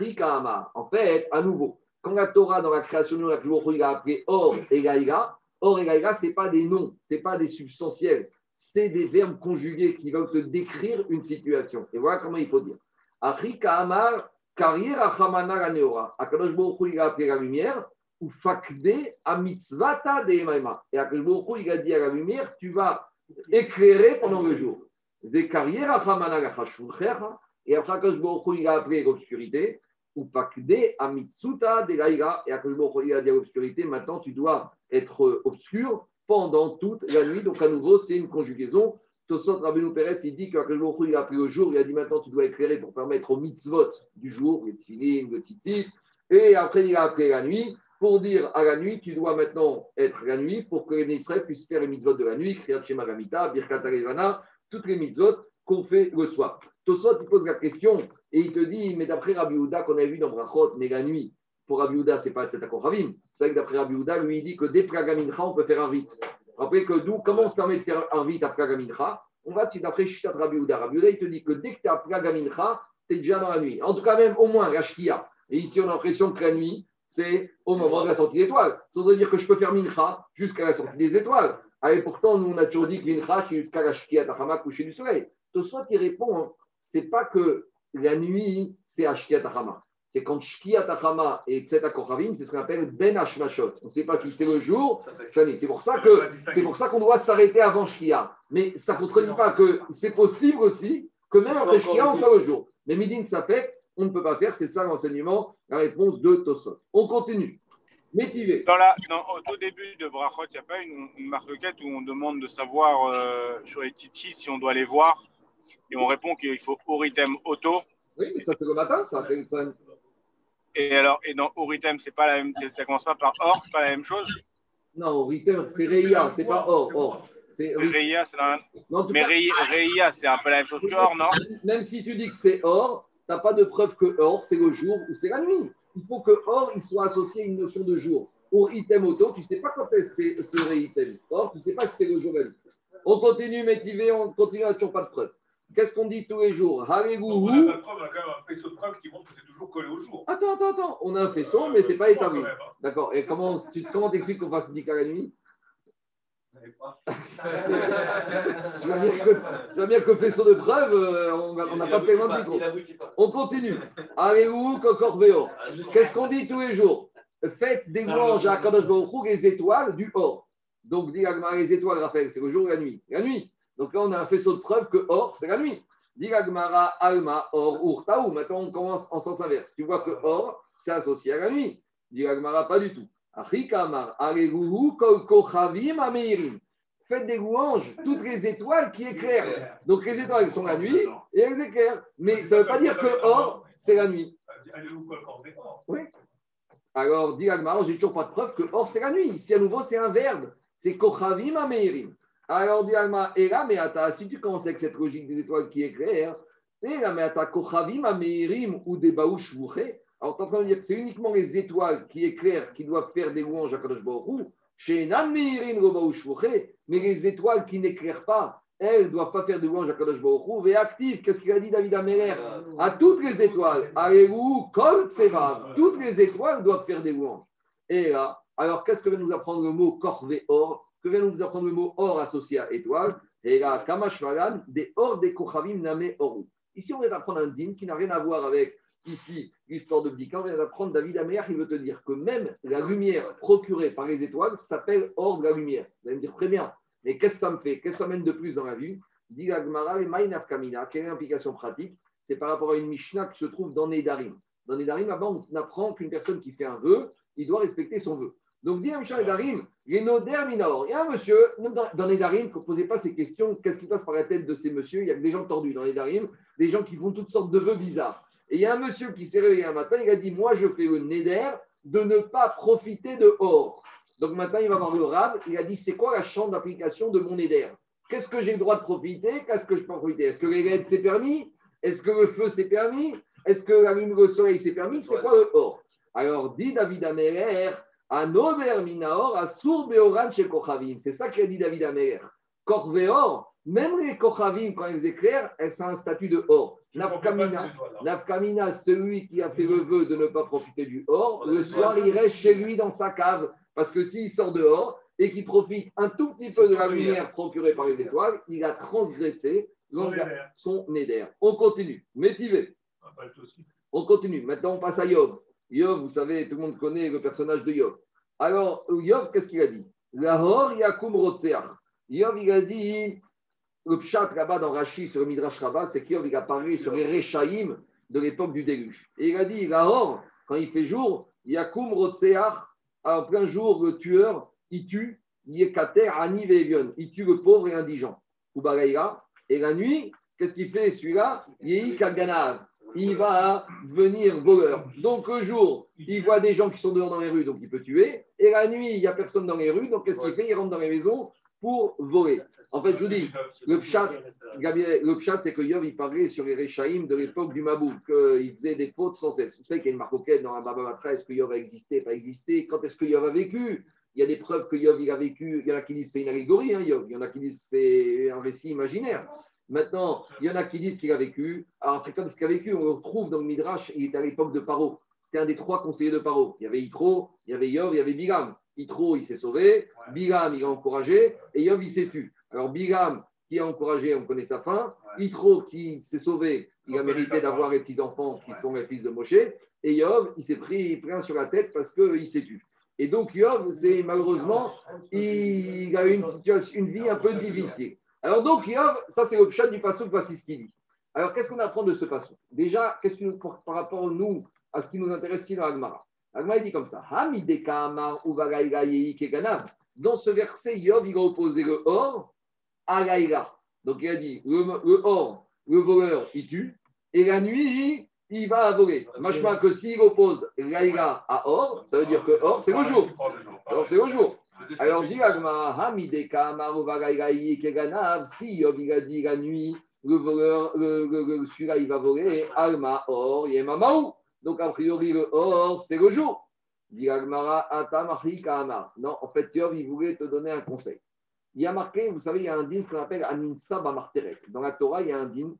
En fait, à nouveau, quand la Torah, dans la création de la il a appelé Or et Gaïga, Or et Gaïga, ce pas des noms, ce pas des substantiels c'est des verbes conjugués qui vont te décrire une situation. Et voilà comment il faut dire. Afrika Amar, carrière Achamana la Neora. Akadosh Baruch il a appelé la lumière, ou fakde a mitzvata de Emaima. Et Akadosh Baruch il a dit à la lumière, tu vas éclairer pendant le jour. Des carrières Achamana la Et après Akadosh il a appelé l'obscurité, ou fakde a mitzuta de Laïga. Et Akadosh Baruch il a dit à l'obscurité, maintenant tu dois être obscur pendant toute la nuit. Donc, à nouveau, c'est une conjugaison. Tosot Rabbeinu Pérez, il dit que il a appris au jour, il a dit maintenant tu dois éclairer pour permettre au mitzvot du jour, le. Et après, il a appelé la nuit. pour dire à la nuit, tu dois maintenant être la nuit pour que les Israël puissent faire les mitzvot de la nuit, Kriyat Shema Gamita, Birkat Arevana, toutes les mitzvot qu'on fait le soir. Tosot, il pose la question et il te dit, mais d'après Rabbi Houda qu'on avait vu dans Brachot, mais la nuit, pour Rabbi Houda, ce n'est pas cet accord Ravim. C'est vrai que d'après Rabbi lui, il dit que dès Pragamincha, on peut faire un rite. Rappelez que nous, comment on se permet de faire un rite à Pragamincha? On va, d'après Shishat Rabbi Houda. Rabbi Houda, il te dit que dès que tu es à Pragamincha, tu es déjà dans la nuit. En tout cas, même au moins la Shkia. Et ici, on a l'impression que la nuit, c'est au moment de la sortie des étoiles. Ça veut dire que je peux faire mincha jusqu'à la sortie des étoiles. Ah, et pourtant, nous, on a toujours dit que mincha, c'est jusqu'à la shkia tachama, coucher du soleil. soit il répond, hein, c'est pas que la nuit, c'est shkia tachama. C'est quand shkia tachama et tzeta kochavim, c'est ce qu'on appelle ben hashmashot. On ne sait pas si c'est le jour, c'est pour ça que c'est pour ça qu'on doit s'arrêter avant shkia. Mais ça ne contredit pas que c'est possible aussi que même après shkia, on soit le jour. Mais midin ça fait on ne peut pas faire. C'est ça l'enseignement, la réponse de Tosot. On continue. Métivé. Dans la, au tout début de Brachot, il n'y a pas une, une marquette où on demande de savoir euh, sur les titis si on doit les voir et on répond qu'il faut Oritem Auto. Oui, mais ça c'est le matin, ça. Et alors, et dans Oritem, c'est pas la même, ça commence pas par Or, c'est pas la même chose? Non, Oritem, c'est Reia, c'est pas Or. Or. C'est Reia, c'est la même. Mais Reia, c'est un peu la même chose que Or, non? Même si tu dis que c'est Or, tu n'as pas de preuve que or, c'est le jour ou c'est la nuit. Il faut que or, il soit associé à une notion de jour. Pour item auto, tu ne sais pas quand est-ce ce item. Or, tu ne sais pas si c'est le jour la nuit. On continue, métivé, on continue, on n'a toujours pas de preuve. Qu'est-ce qu'on dit tous les jours Allez-vous On a pas de preuve, on a quand même un faisceau de preuve qui montre que c'est toujours collé au jour. Attends, attends, attends. On a un faisceau, mais ce n'est pas établi. Hein. D'accord. Et comment tu comment t'expliques qu'on fasse à la nuit je vois bien que, faisceau de preuve, euh, on n'a pas pleinement dit. On continue. Allez où, Kokorveo Qu'est-ce qu'on dit tous les jours Faites des louanges à Kadosh Baruch les étoiles du or. Donc, dit les étoiles, Raphaël, c'est le jour et la nuit. La nuit. Donc là, on a un faisceau de preuve que or, c'est la nuit. Dit Agmara, Alma, Or, Urtaou. Maintenant, on commence en sens inverse. Tu vois que or, c'est associé à la nuit. Dit Agmara, pas du tout. Faites des louanges, toutes les étoiles qui éclairent. Donc les étoiles, elles sont la nuit et elles éclairent. Mais ça ne veut pas dire que or, c'est la nuit. Oui. Alors, dit Agmar, j'ai toujours pas de preuve que or, c'est la nuit. Ici, à nouveau, c'est un verbe. C'est Kochavim Ameirim. Alors, dit Agmar, et là, mais attends, si tu commences avec cette logique des étoiles qui éclairent, et là, mais attends, Kochavim Ameirim ou des alors, tu es en train de dire que c'est uniquement les étoiles qui éclairent qui doivent faire des louanges à Kadosh Baruch chez mais les étoiles qui n'éclairent pas, elles ne doivent pas faire des louanges à Kadosh Baruch Et active, qu'est-ce qu'il a dit David Améler? À toutes les étoiles, allez-vous, kol toutes les étoiles doivent faire des louanges. Et là, alors qu'est-ce que vient nous apprendre le mot corvé or Que vient nous apprendre le mot or associé à étoile Et là, kamash des or des kochavim name oru. Ici, on vient d'apprendre un dîme qui n'a rien à voir avec ici l'histoire de Bdika, on vient d'apprendre David Amer, il veut te dire que même la lumière procurée par les étoiles s'appelle hors de la lumière. Vous allez me dire très bien, mais qu'est-ce que ça me fait? Qu'est-ce que ça mène de plus dans la vie? Dit Gmara, Kamina, quelle est l'implication pratique? C'est par rapport à une Mishnah qui se trouve dans Nedarim. Dans Nedarim, là-bas, on apprend qu'une personne qui fait un vœu, il doit respecter son vœu. Donc, dit Mishnah Nedarim, les Noder Minaor. Il y a un monsieur, dans Nedarim, ne posez pas ces questions, qu'est-ce qui passe par la tête de ces messieurs? Il y a des gens tordus dans Nedarim, des gens qui font toutes sortes de vœux bizarres. Et il y a un monsieur qui s'est réveillé un matin, il a dit Moi, je fais le neder de ne pas profiter de or. Donc maintenant, il va voir le rab, il a dit C'est quoi la champ d'application de mon neder? Qu'est-ce que j'ai le droit de profiter? Qu'est-ce que je peux profiter? Est-ce que les LED c'est permis? Est-ce que le feu c'est permis? Est-ce que la lumière au soleil c'est permis? C'est quoi le or? Alors, dit David Améler C'est ça qu'a dit David Améler. Korveor, même les Kochavim, quand elles éclairent, elles ont un statut de or. Nafkamina, celui qui a fait le vœu de ne pas profiter du or, le soir, il reste chez lui dans sa cave. Parce que s'il sort dehors et qu'il profite un tout petit peu de la lumière procurée par les étoiles, il a transgressé son néder. On continue. Métivé. On continue. Maintenant, on passe à Yov. Yov, vous savez, tout le monde connaît le personnage de Yov. Alors, Yov, qu'est-ce qu'il a dit? Lahor Yakum Rotseach. Yov, il a dit le pshat là-bas dans Rashi sur le Midrash Rabbah, c'est qu'il a parlé sur les Rechaïm de l'époque du déluge. Et il a dit, là quand il fait jour, Yakum Rotseach, en plein jour, le tueur, il tue Yekater Ani Vevion, il tue le pauvre et indigent. Et la nuit, qu'est-ce qu'il fait celui-là? Yehi Kaganav. Il va devenir voleur. Donc le jour, il voit des gens qui sont dehors dans les rues, donc il peut tuer. Et la nuit, il n'y a personne dans les rues, donc qu'est-ce qu'il fait? Il rentre dans les maisons pour voler. En fait, je vous dis, le pshat, le pshat, c'est que Yov, il parlait sur les Rechaïm de l'époque du Mabou, qu'il faisait des fautes sans cesse. Vous savez qu'il y a une marque dans la Baba Matra, est-ce que Yov a existé, pas existé? Quand est-ce que Yov a vécu? Il y a des preuves que Yov, il a vécu. Il y en a qui disent c'est une allégorie, hein, Yov. Il y en a qui disent c'est un récit imaginaire. Maintenant, il y en a qui disent qu'il a vécu. Alors, quand est-ce qu'il a vécu On le retrouve dans le Midrash, il était à l'époque de Paro. C'était un des trois conseillers de Paro. Il y avait Yitro, il y avait Yov, il y avait Bilam. Yitro, il s'est sauvé. Bilam, il a encouragé. Et Yov, il s'est tué. Alors, Bilam, qui a encouragé, on connaît sa fin. Yitro, qui s'est sauvé, il a mérité d'avoir les petits-enfants qui sont les fils de Moshe. Et Yov, il s'est pris plein sur la tête parce qu'il s'est tué. Et donc, Yov, c'est malheureusement, il a une, situation, une vie un peu difficile. Alors, donc, Yov, ça, c'est le chat du passage, voici ce qu'il dit. Alors, qu'est-ce qu'on apprend de ce passage Déjà, qu'est-ce que par rapport à nous, à ce qui nous intéresse ici dans Agmara Agmara, dit comme ça Dans ce verset, Yov, il a opposé le or à l'Aïla. Donc, il a dit le, or, le voleur, il tue, et la nuit, il va voler. Machma que s'il oppose l'Aïla à or, ça veut dire que or, c'est le jour. Alors, c'est le jour. Alors, dit Agma, si Yov, il a dit la nuit, le voleur, le, le, celui-là, il va voler, Alma, or, Yemamaou. Donc, a priori, le or, c'est le jour. Dit Agmara, Atamachi, Kaamar. Non, en fait, Yov, il voulait te donner un conseil. Il y a marqué, vous savez, il y a un din qu'on appelle Aminsa Bamarterek. Dans la Torah, il y a un din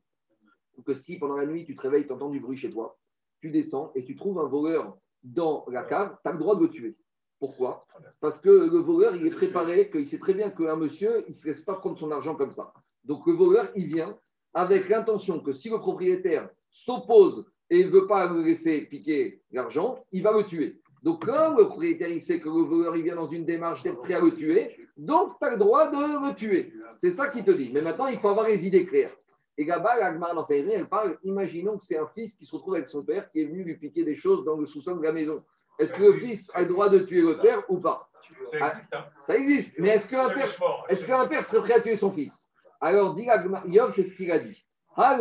que si pendant la nuit, tu te réveilles, tu entends du bruit chez toi, tu descends et tu trouves un voleur dans la cave, tu as le droit de le tuer. Pourquoi Parce que le voleur, il est préparé, qu'il sait très bien qu'un monsieur, il ne se laisse pas prendre son argent comme ça. Donc le voleur, il vient avec l'intention que si le propriétaire s'oppose et il ne veut pas le laisser piquer l'argent, il va le tuer. Donc quand le propriétaire, il sait que le voleur, il vient dans une démarche d'être prêt à le tuer, donc tu as le droit de le tuer. C'est ça qu'il te dit. Mais maintenant, il faut avoir les idées claires. Et là-bas, l'Agmar, dans sa elle parle, imaginons que c'est un fils qui se retrouve avec son père, qui est venu lui piquer des choses dans le sous-sol de la maison. Est-ce que le fils a le droit de tuer le père ou pas Ça existe. Hein. Ça existe. Mais est-ce qu'un père, est qu'un père serait prêt à tuer son fils Alors, dit Yov, c'est ce qu'il a dit. En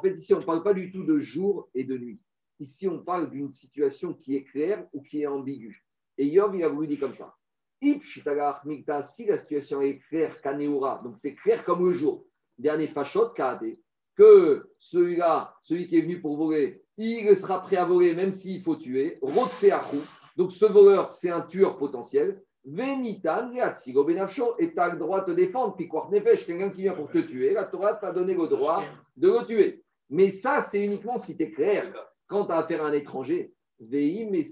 fait, ici, on ne parle pas du tout de jour et de nuit. Ici, on parle d'une situation qui est claire ou qui est ambiguë. Et Yov, il a voulu dire comme ça. Si la situation est claire, donc c'est clair comme le jour, dernier fachot, Kade, que celui-là, celui qui est venu pour voler, il sera prêt à voler même s'il faut tuer. Rotseachu. Donc ce voleur, c'est un tueur potentiel. Venitan, Benafcho, et tu as le droit de te défendre. Puis quoi, quelqu'un qui vient pour te tuer, la Torah t'a donné le droit de le tuer. Mais ça, c'est uniquement si tu es clair. Quand tu as affaire à un étranger, mais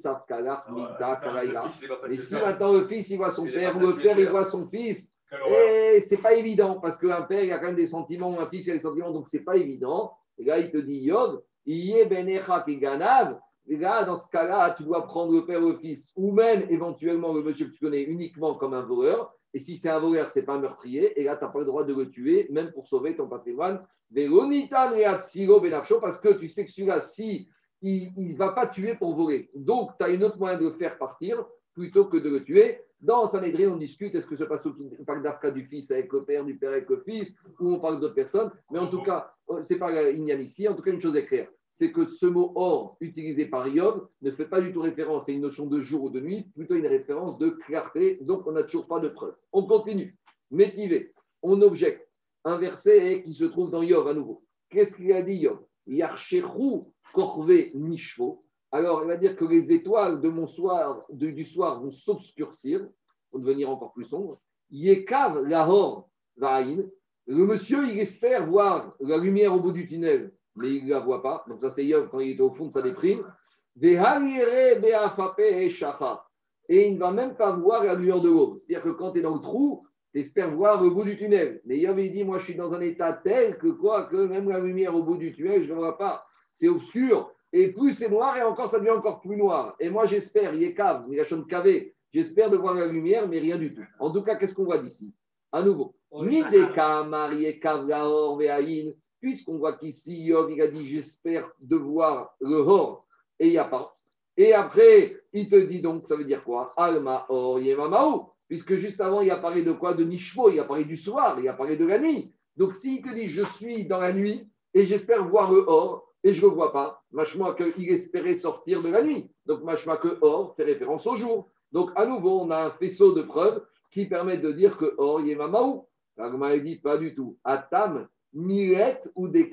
Mais si maintenant le fils, il voit son père, ou le père, il voit son fils, et c'est pas évident parce qu'un père, il a quand même des sentiments, un fils, il a des sentiments, donc c'est pas évident. Et là, il te dit Yod, ganav. Et là, dans ce cas-là, tu dois prendre le père le fils, ou même éventuellement le monsieur que tu connais uniquement comme un voleur. Et si c'est un voleur, c'est pas un meurtrier. Et là, tu n'as pas le droit de le tuer, même pour sauver ton patrimoine. Parce que tu sais que celui-là, si il ne va pas tuer pour voler. Donc, tu as une autre moyen de le faire partir plutôt que de le tuer. Dans Sanhedrin, on discute est-ce que ce passe on parle d'Arca du fils avec le père, du père avec le fils, ou on parle d'autres personnes. Mais en tout cas, euh, c'est pas Ignan ici. En tout cas, une chose est claire c'est que ce mot or utilisé par Yov ne fait pas du tout référence à une notion de jour ou de nuit, plutôt une référence de clarté. Donc, on n'a toujours pas de preuve. On continue. Métivé. On objecte. Un verset qui se trouve dans Yov à nouveau. Qu'est-ce qu'il a dit Yov Yarcheru korve nishvo. Alors, il va dire que les étoiles de mon soir, du soir vont s'obscurcir, vont devenir encore plus sombres. Yekav lahor. Le monsieur, il espère voir la lumière au bout du tunnel, mais il ne la voit pas. Donc, ça, c'est Yov quand il est au fond de sa déprime. Et il ne va même pas voir la lueur de l'eau. C'est-à-dire que quand tu es dans le trou, tu espères voir le bout du tunnel. Mais Yov, il dit Moi, je suis dans un état tel que quoi, que même la lumière au bout du tunnel, je ne la vois pas. C'est obscur. Et plus c'est noir, et encore ça devient encore plus noir. Et moi j'espère, il a cavé, j'espère de voir la lumière, mais rien du tout. En tout cas, qu'est-ce qu'on voit d'ici? À nouveau, ni des puisqu'on voit qu'ici, Yov, il a dit j'espère de voir le hor, et il n'y a pas. Et après, il te dit donc, ça veut dire quoi? Alma or yemamao, puisque juste avant, il a parlé de quoi? De Nishvo, il a parlé du soir, il a parlé de la nuit. Donc s'il te dit je suis dans la nuit et j'espère voir le or et je ne le vois pas, machma qu'il espérait sortir de la nuit. Donc machma que or fait référence au jour. Donc à nouveau, on a un faisceau de preuves qui permet de dire que or y est mamaou. L'agma dit pas du tout. Atam, miret ou des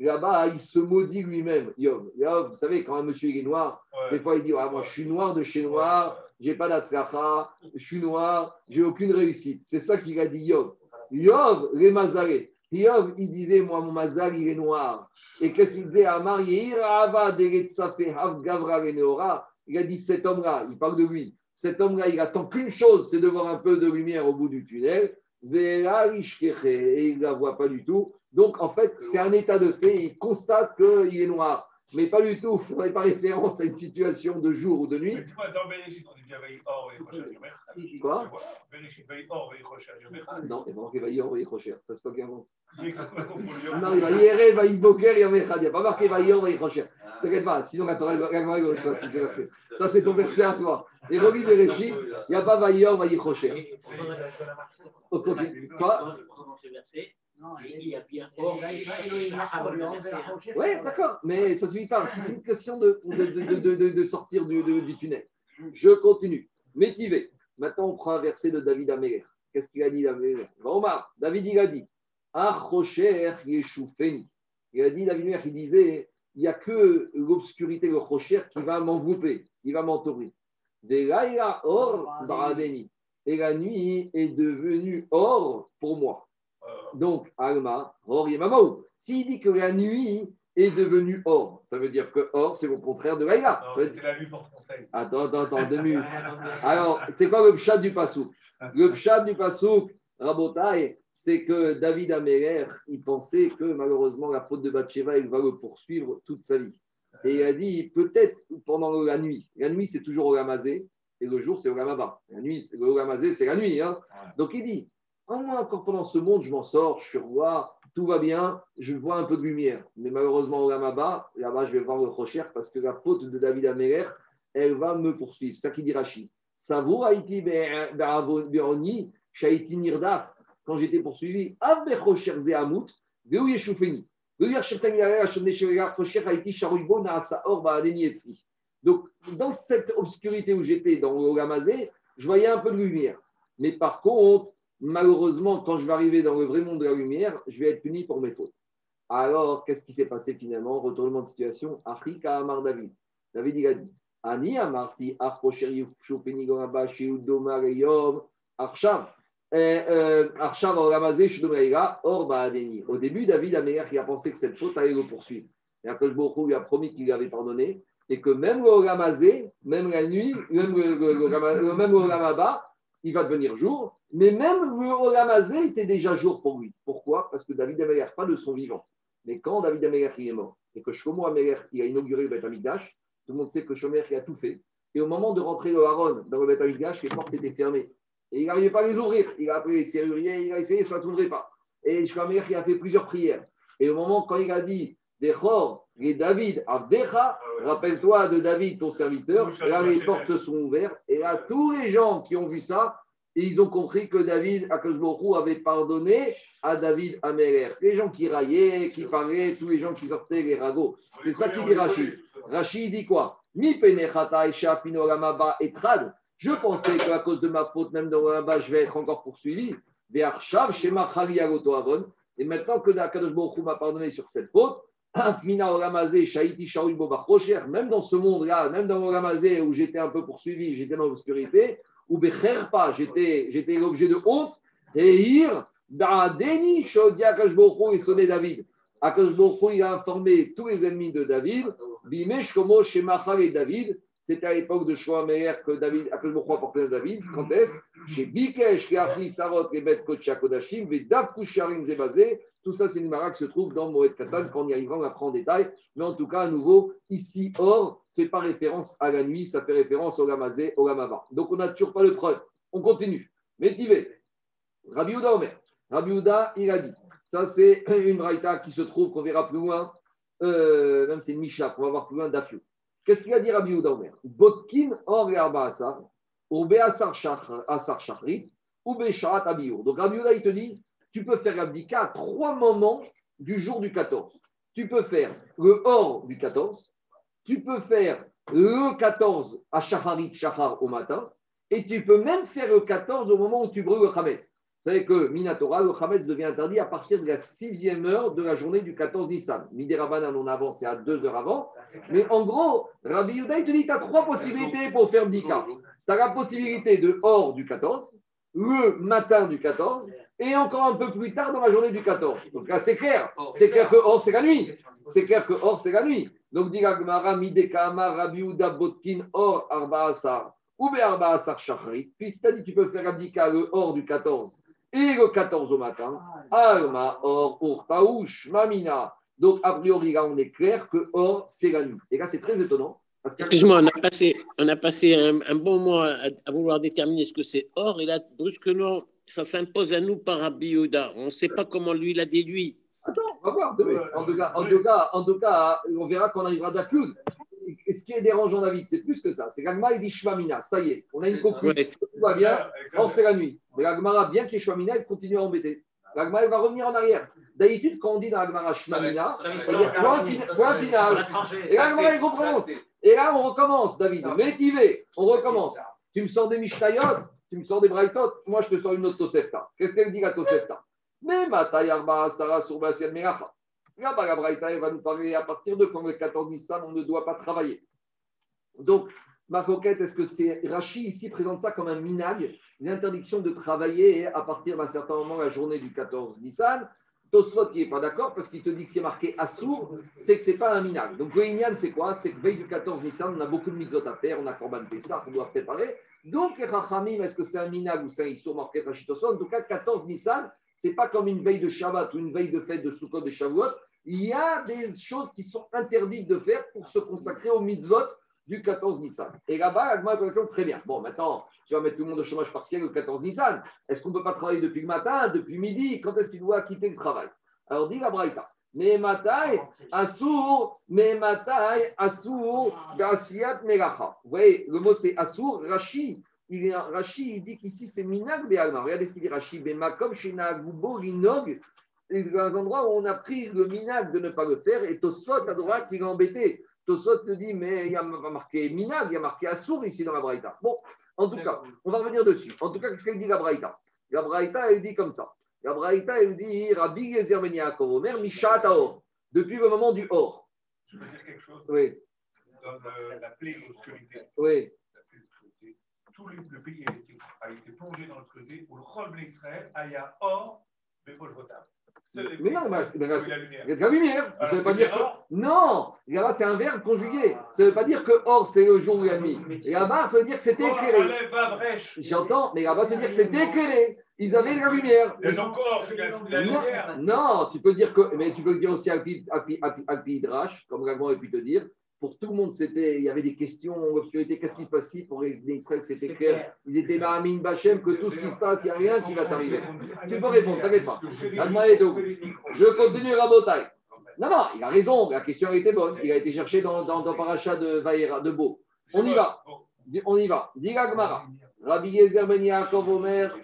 Là-bas, il se maudit lui-même. Yov, vous savez, quand un monsieur est noir, des fois il dit ah, Moi, je suis noir de chez noir, j'ai pas d'atzracha, je suis noir, j'ai aucune réussite. C'est ça qu'il a dit Yov. Yov, les mazarés. Il disait Moi, mon mazar, il est noir. Et qu'est-ce qu'il disait Amar Il a dit Cet homme-là, il parle de lui. Cet homme-là, il attend qu'une chose, c'est de voir un peu de lumière au bout du tunnel. Et il ne la voit pas du tout. Donc, en fait, c'est un état de fait. Il constate qu'il est noir. Mais pas du tout. Il ne pas référence à une situation de jour ou de nuit. Dans Bénéchit, on dit bien or et Quoi? Non, il va marqué Vaï or et Rocher. Ça, c'est bien Non, il va Yere, Vaï Boker. Il n'y a pas marqué or et Rocher. T'inquiète pas, sinon la Torah va ça, c'est ton verset à toi. Et Rogi Bénéchit, il n'y a pas Vaï or, Rocher. Quoi? Oui, d'accord, mais ça ne suffit pas, parce que c'est une question de, de, sortir du, tunnel. Je continue. Métivé. Maintenant, on prend un verset de David Améler. Qu'est-ce qu'il a dit, David Omar, David, il a dit Achocher Yeshufeni. Il a dit, David Améler, il disait il n'y a que l'obscurité, le Rocher, qui va m'envelopper, qui va m'entourer. or Et la nuit est devenue or pour moi. Donc, Alma, Or Yemamaou. S'il dit que la nuit est devenue or, ça veut dire que or, c'est le contraire de Laïla. C'est la nuit pour conseil. Attends, attends, attends, deux minutes. Alors, c'est quoi le pshat du pasouk Le pshat du pasouk, Rabotai, c'est que David Améler, il pensait que malheureusement la faute de Bathsheba, il va le poursuivre toute sa vie. Et il a dit, peut-être pendant la nuit. La nuit, c'est toujours au Ramazé, et le jour, c'est au Ramaba. La nuit, c'est la nuit. Hein. Donc il dit, ah, moi, encore pendant ce monde, je m'en sors, je suis roi, tout va bien, je vois un peu de lumière. Mais malheureusement, au là-bas, là-bas, je vais voir le Rocher parce que la faute de David Améler, elle va me poursuivre. Ça qui dit Rachid. Savour Haïti Beroni, Shaïti Nirdaf, quand j'étais poursuivi, Abbe Rocher Zehamut, Veu Yeshufeni. Donc, dans cette obscurité où j'étais, dans le Gamazé, je voyais un peu de lumière. Mais par contre, malheureusement, quand je vais arriver dans le vrai monde de la lumière, je vais être puni pour mes fautes. Alors, qu'est-ce qui s'est passé finalement Retournement de situation. Afrika Amar David. David, il a dit Ani Amarti. Au début, David a qui a pensé que cette faute allait le poursuivre. Et après, lui a promis qu'il l'avait pardonné et que même le Ramazé, même la nuit, même le, même Ramaba, il va devenir jour mais même le Olamazé était déjà jour pour lui. Pourquoi? Parce que David Améler, pas de son vivant. Mais quand David Améler est mort et que Shlomo Améler il a inauguré le Beth Amikdash, tout le monde sait que Shomer a tout fait. Et au moment de rentrer le Haron dans le Beth Amikdash, les portes étaient fermées. Et il n'arrivait pas à les ouvrir. Il a appelé les serruriers, il a essayé, ça ne s'ouvrait pas. Et Shlomo Améler a fait plusieurs prières. Et au moment quand il a dit Zechor, et David, Abdecha, rappelle-toi de David, ton serviteur, là les portes sont ouvertes. Et là, tous les gens qui ont vu ça, et ils ont compris que David, Akashborou, avait pardonné à David Améler. Les gens qui raillaient, qui parlaient, tous les gens qui sortaient les ragots. C'est ça qu'il dit Rachid. Rachid dit quoi? Mi etrad. Je pensais qu'à cause de ma faute, même dans le je vais être encore poursuivi. Et maintenant que Akadosh m'a pardonné sur cette faute, même dans ce monde-là, même dans le où j'étais un peu poursuivi, j'étais dans l'obscurité, ou pas, j'étais, l'objet de honte, et ir, Deni, Shodia Kashboko et sonné David. Akashboko, il a informé tous les ennemis de David, Bimesh Komo, Shemachal et David, c'était à l'époque de Shoamer que David, Akashboko apportait à David, quand est-ce? Chez Bikesh, Kiafri, Sarot, Rebet, Kochakodashim, Vedav Kusharim, Zebazé, tout ça, c'est une mara qui se trouve dans Moed Katan. Quand on y arrivera, on apprend en détail. Mais en tout cas, à nouveau, ici, or, fait pas référence à la nuit, ça fait référence au Gamazé, au Gamava. Donc on n'a toujours pas le preuve. On continue. Métivé. Rabbi Ouda Omer. Rabbi Ouda, il a dit. Ça, c'est une raïta qui se trouve, qu'on verra plus loin. Euh, même c'est une Misha, qu'on va voir plus loin d'Afio. Qu'est-ce qu'il a dit Rabbi Ouda Omer? Botkin or Asar, Urbe Asar Shachrit, Ube Sharat Abiyur. Donc Rabbi Ouda, il te dit tu peux faire l'abdika à trois moments du jour du 14. Tu peux faire le hors du 14, tu peux faire le 14 à Shacharit Shachar au matin, et tu peux même faire le 14 au moment où tu brûles le Hametz. Vous savez que Minatora, le Hametz devient interdit à partir de la sixième heure de la journée du 14 Nissan. Midi Rabanan, on avance, c'est à deux heures avant. Mais en gros, Rabbi Yuda, te dit tu as trois possibilités pour faire Dika. Tu as la possibilité de hors du 14, le matin du 14, et encore un peu plus tard dans la journée du 14. Donc là, c'est clair. C'est clair que hors, c'est la nuit. C'est clair que hors, c'est la nuit. Donc, dit Gmara, Midekama, Botkin, Or, Arbaasar, ou Arbaasar, Shachrit. Puis, tu dit tu peux faire Abdika le hors du 14 et le 14 au matin. Alma, Or, Urtaouch, Mamina. Donc, a priori, là, on est clair que Or, c'est la nuit. Et là, c'est très étonnant. Excuse-moi, on a passé, on a passé un, bon mois à, vouloir déterminer ce que c'est or, et là, brusquement, ça s'impose à nous par Rabbi Yehuda. On ne sait pas comment lui l'a déduit. Attends, on va voir. En tout cas, en tout cas, en tout cas on verra qu'on arrivera à Et ce qui est dérangeant, David, c'est plus que ça. C'est qu'Agma, il dit Shvamina. Ça y est, on a une conclusion. Tout va bien. Or, c'est la nuit. Mais l'Agmara, bien qu'il y ait Shvamina, il continue à embêter. L'Agmara, il va revenir en arrière. D'habitude, quand on dit dans l'Agmara Shvamina, c'est-à-dire point, final. Et l'Agmara, il comprend. Et là, on recommence, David. Métivé, on recommence. Tu me sors des Mishtayot, tu me sors des Braithot, moi je te sors une autre Tosefta. Qu'est-ce qu'elle dit la Tosefta? Mais Matayarba Sarah sur Basiel Meracha. Là-bas, la Braïta, elle va nous parler à partir de quand le 14 Nissan, on ne doit pas travailler. Donc, ma coquette, est-ce que c'est Rachi ici présente ça comme un minag, une interdiction de travailler à partir d'un certain moment la journée du 14 Nissan Tosfot, il n'est pas d'accord parce qu'il te dit que c'est marqué Assour, c'est que ce n'est pas un minag. Donc, le c'est quoi? C'est que veille du 14 Nissan, on a beaucoup de mitzvot à faire, on a Korban Pessah, on doit préparer. Donc, les Rachamim, est-ce que c'est un minag ou c'est un Issour marqué Rachitosot En tout cas, 14 Nissan, ce n'est pas comme une veille de Shabbat ou une veille de fête de Sukkot de Shavuot. Il y a des choses qui sont interdites de faire pour se consacrer au mitzvot du 14 Nissan. Et là-bas, très bien. Bon, maintenant, tu vas mettre tout le monde au chômage partiel le 14 Nissan. Est-ce qu'on ne peut pas travailler depuis le matin, depuis midi? Quand est-ce qu'il doit quitter le travail? Alors, dit la Braïta. Mais matai, assour, mais matai, assour, gasiat melacha. Vous voyez, le mot c'est assour, Rashi. Il, est, il dit qu'ici c'est minag be'alma. Regardez ce qu'il dit Rashi. Bemakom, shenagubo, linog. Et dans un endroit où on a pris le minag de ne pas le faire, et Tosfot à droite, il est embêté. Tosfot te dit, mais il y a marqué minag, il y a marqué assour ici dans la Braïta. Bon, en tout cas, on va revenir dessus. En tout cas, qu'est-ce qu'elle dit la Braïta? La Braïta, elle dit comme ça. La Braïta, elle dit Rabbi Gezer Ben Yaakov Omer, Mishat Or, depuis le moment du Or. Je peux dire quelque chose? Oui. Dans le, la plaie d'obscurité. Oui. Tout le, pays a été, a été, plongé dans l'obscurité où le Chol d'Israël a Or, mais pas mais non, c'est la lumière. Ça veut pas dire que. Non, là c'est un verbe conjugué. Ça ne veut pas dire que or c'est le jour ou la nuit. Et là-bas, ça veut dire que c'était éclairé. J'entends, mais là-bas, ça veut dire que c'était éclairé. Ils avaient la lumière. Or, c'est la lumière. Non, tu peux dire que. Mais tu peux dire aussi Alpi Hidrash, comme Gagnon a pu te dire pour tout le monde, c'était, il y avait des questions, l'obscurité, qu'est-ce qui se passe ici? Pour les Israël, c'était clair. Ils étaient Mahamin Bachem, que tout ce qui se passe, il n'y a rien qui va t'arriver. Tu peux répondre, t'inquiète pas. Je continue Rabotai. Non, non, il a raison, la question a été bonne. Il a été cherché dans, dans, dans Paracha de Vaïra, de Beau. On y va. On y va. Diga Gmara. Rabbi Yezer Ben Yaakov Omer.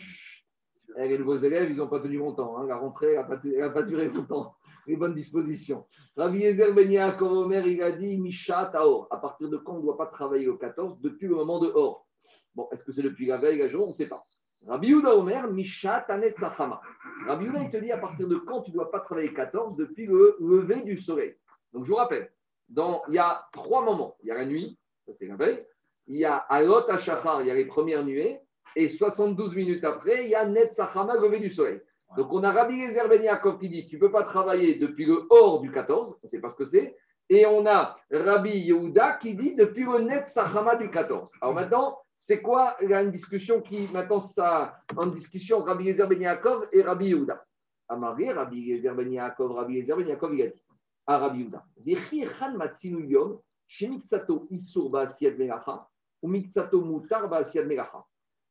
Les nouveaux élèves, ils n'ont pas tenu longtemps. Hein. La rentrée n'a pas, pas duré longtemps les bonnes dispositions. Rabbi Yezer Ben Omer, il a dit Misha Taor. À partir de quand on ne doit pas travailler au 14 Depuis le moment de Or? Bon, est-ce que c'est depuis la veille, la journée On ne sait pas. Rabbi Yehuda Omer, Misha Tanet Sachama. Rabbi Yehuda, il te dit à partir de quand tu ne dois pas travailler 14 Depuis le lever du soleil? Donc je vous rappelle, dans, il y a trois moments. Il y a la nuit, ça c'est la veille. Il y a Alot Hashachar, il y a les premières nuées. Et 72 minutes après, il y a Net Sachama, lever du soleil. Donc, on a Rabbi Yezer Ben Yaakov qui dit tu ne peux pas travailler depuis le hors du 14, on ne sait pas ce que c'est. Et on a Rabbi Yehuda qui dit depuis le net Sahama du 14. Alors maintenant, c'est quoi? Il y a une discussion qui, maintenant, ça, en discussion Rabbi Yezer Ben Yaakov et Rabbi Yehuda. Amari, Rabbi Yezer Ben Yaakov, Rabbi Yezer Ben Yaakov, il a dit à Rabbi Yehuda Vechi Echan Matsinu Yom, Shemitsato Isur Ba'asiyad Melacha, ou Mitsato Mutar Ba'asiyad Melacha.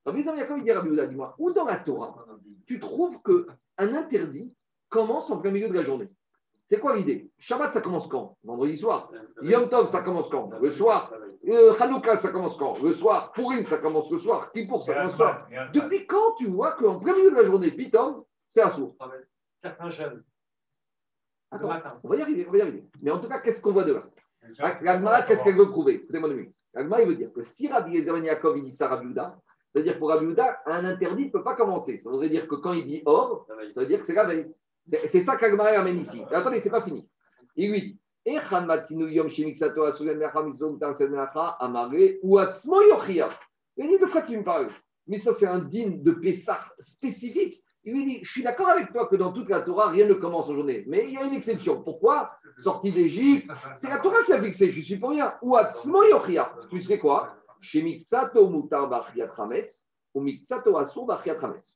Rabbi Yaakov, il dit à Rabbi Yehuda dis-moi, où dans la Torah tu trouves qu'un interdit commence en plein milieu de la journée? C'est quoi l'idée? Shabbat, ça commence quand? Vendredi soir. Yom Tov, ça commence quand? Le soir. Euh, Hanouka, ça commence quand? Le soir. Purim, ça commence le soir. Kippour, ça commence le soir. Depuis quand tu vois qu'en plein milieu de la journée, Pitom, c'est assourd? Certains jeunes. Attends, on va y arriver, on va y arriver. Mais en tout cas, qu'est-ce qu'on voit de là? L'Agmara, qu'est-ce qu'elle veut prouver? Écoutez-moi deux minutes. L'Agmara, il veut dire que si Rabbi Yezer Ben Yaakov, il dit ça à Rabbi c'est-à-dire pour Rabbi Yehuda, un interdit ne peut pas commencer. Ça voudrait dire que quand il dit or, ça veut dire que c'est la. C'est ça qu'Agmara amène ici. Attendez, c'est pas fini. Il lui dit. Il dit de quoi tu me parles? Mais ça, c'est un digne de Pessah spécifique. Il lui dit Je suis d'accord avec toi que dans toute la Torah, rien ne commence en journée. Mais il y a une exception. Pourquoi? Sortie d'Égypte, c'est la Torah qui a fixé, je suis pour rien. Ou. Tu sais quoi?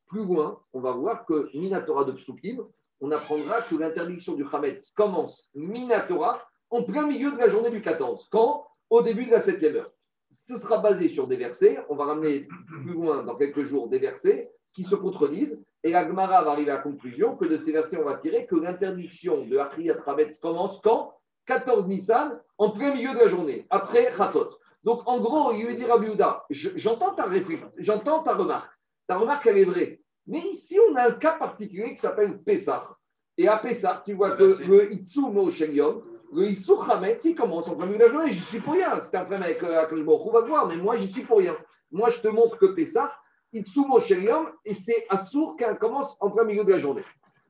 Plus loin, on va voir que Minatora de Psukim, on apprendra que l'interdiction du chametz commence Minatora en plein milieu de la journée du 14. Quand Au début de la septième heure. Ce sera basé sur des versets. On va ramener plus loin, dans quelques jours, des versets qui se contredisent. Et la Gemara va arriver à la conclusion que de ces versets, on va tirer que l'interdiction de Achiyat commence quand 14 Nissan, en plein milieu de la journée, après Chatzot. Donc, en gros, il lui dit Rabbi je- j'entends ta réflexion, j'entends ta remarque. Ta remarque, elle est vraie. Mais ici, on a un cas particulier qui s'appelle Pessah. Et à Pessah, tu vois que le Itsu Mo Yom, le Itsu Chametz, il commence en milieu de la journée. J'y suis pour rien. C'est un problème avec euh, Hu, on va voir, mais moi, j'y suis pour rien. Moi, je te montre que Pessah, Itsu Mo Yom, et c'est Assour qu'elle commence en plein milieu de la journée.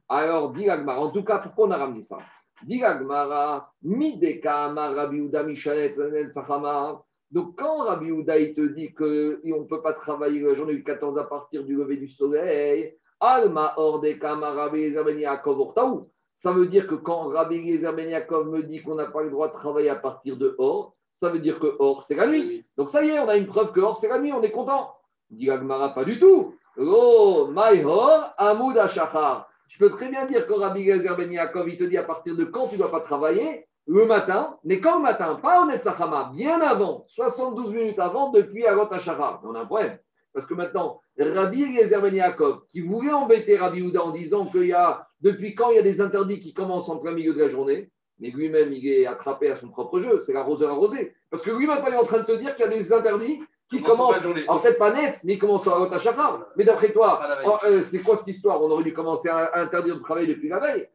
Alors, dit Agmara, en tout cas, pourquoi on a ramené ça? Dit Agmara, Mideka Amar Rabbi Uda Mishalet Zanen Sachama. Donc, quand Rabbi Uda, il te dit qu'on ne peut pas travailler la journée du 14 à partir du lever du soleil, Alma Eliezer Ben. Ça veut dire que quand Rabbi Eliezer Ben me dit qu'on n'a pas le droit de travailler à partir de Or, ça veut dire que Or, c'est la nuit. Donc, ça y est, on a une preuve que Or, c'est la nuit, on est content. Dit Agmara, pas du tout. Oh, my Hor, Amoud Ashachar. Je peux très bien dire que Rabbi Gezer Ben il te dit à partir de quand tu ne dois pas travailler Le matin. Mais quand le matin Pas au Netzachama, bien avant, 72 minutes avant, depuis Agot Hashachar. On a un problème. Parce que maintenant, Rabbi Gezer Ben Yaakov, qui voulait embêter Rabbi Houda en disant qu'il y a, depuis quand il y a des interdits qui commencent en plein milieu de la journée, mais lui-même, il est attrapé à son propre jeu. C'est l'arroseur arrosé. Parce que lui, maintenant, il est en train de te dire qu'il y a des interdits qui Commence en commencent. Alors, peut-être pas net, mais il commence à Agot Hashachar. Mais d'après toi. Oh, euh, c'est quoi cette histoire? On aurait dû commencer à, à interdire de travailler depuis la veille.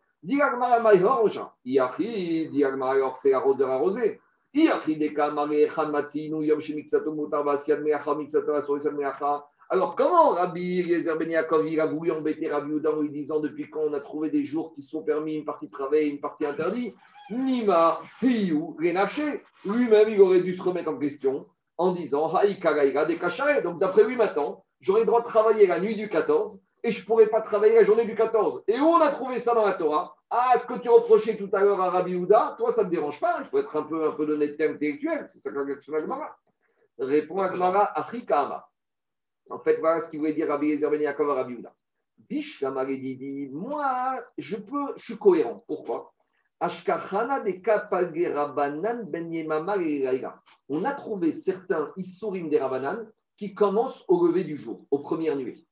Alors c'est. Alors, comment Rabbi Eliezer Ben Yaakov, il a voulu embêter Rabbi Yehuda en lui disant depuis quand on a trouvé des jours qui sont permis, une partie de travail, une partie interdite Nima, Hiyu, Renaché. Lui-même, il aurait dû se remettre en question en disant Haï Kagaïra des. Donc, d'après lui, maintenant, j'aurais le droit de travailler la nuit du 14 et je ne pourrais pas travailler la journée du 14. Et on a trouvé ça dans la Torah? Ah, ce que tu reprochais tout à l'heure à Rabbi Houda, toi, ça ne te dérange pas Il faut être un peu, un peu d'honnêteté intellectuelle. C'est ça que la d'Agmara. Répond Agmara Achikama. En fait, voilà ce qu'il voulait dire Rabbi Yezer Ben à Rabbi Houda. Bish Didi, moi, je peux, je suis cohérent. Pourquoi? Ben. On a trouvé certains Issourim des Rabanan qui commencent au lever du jour, aux premières nuées.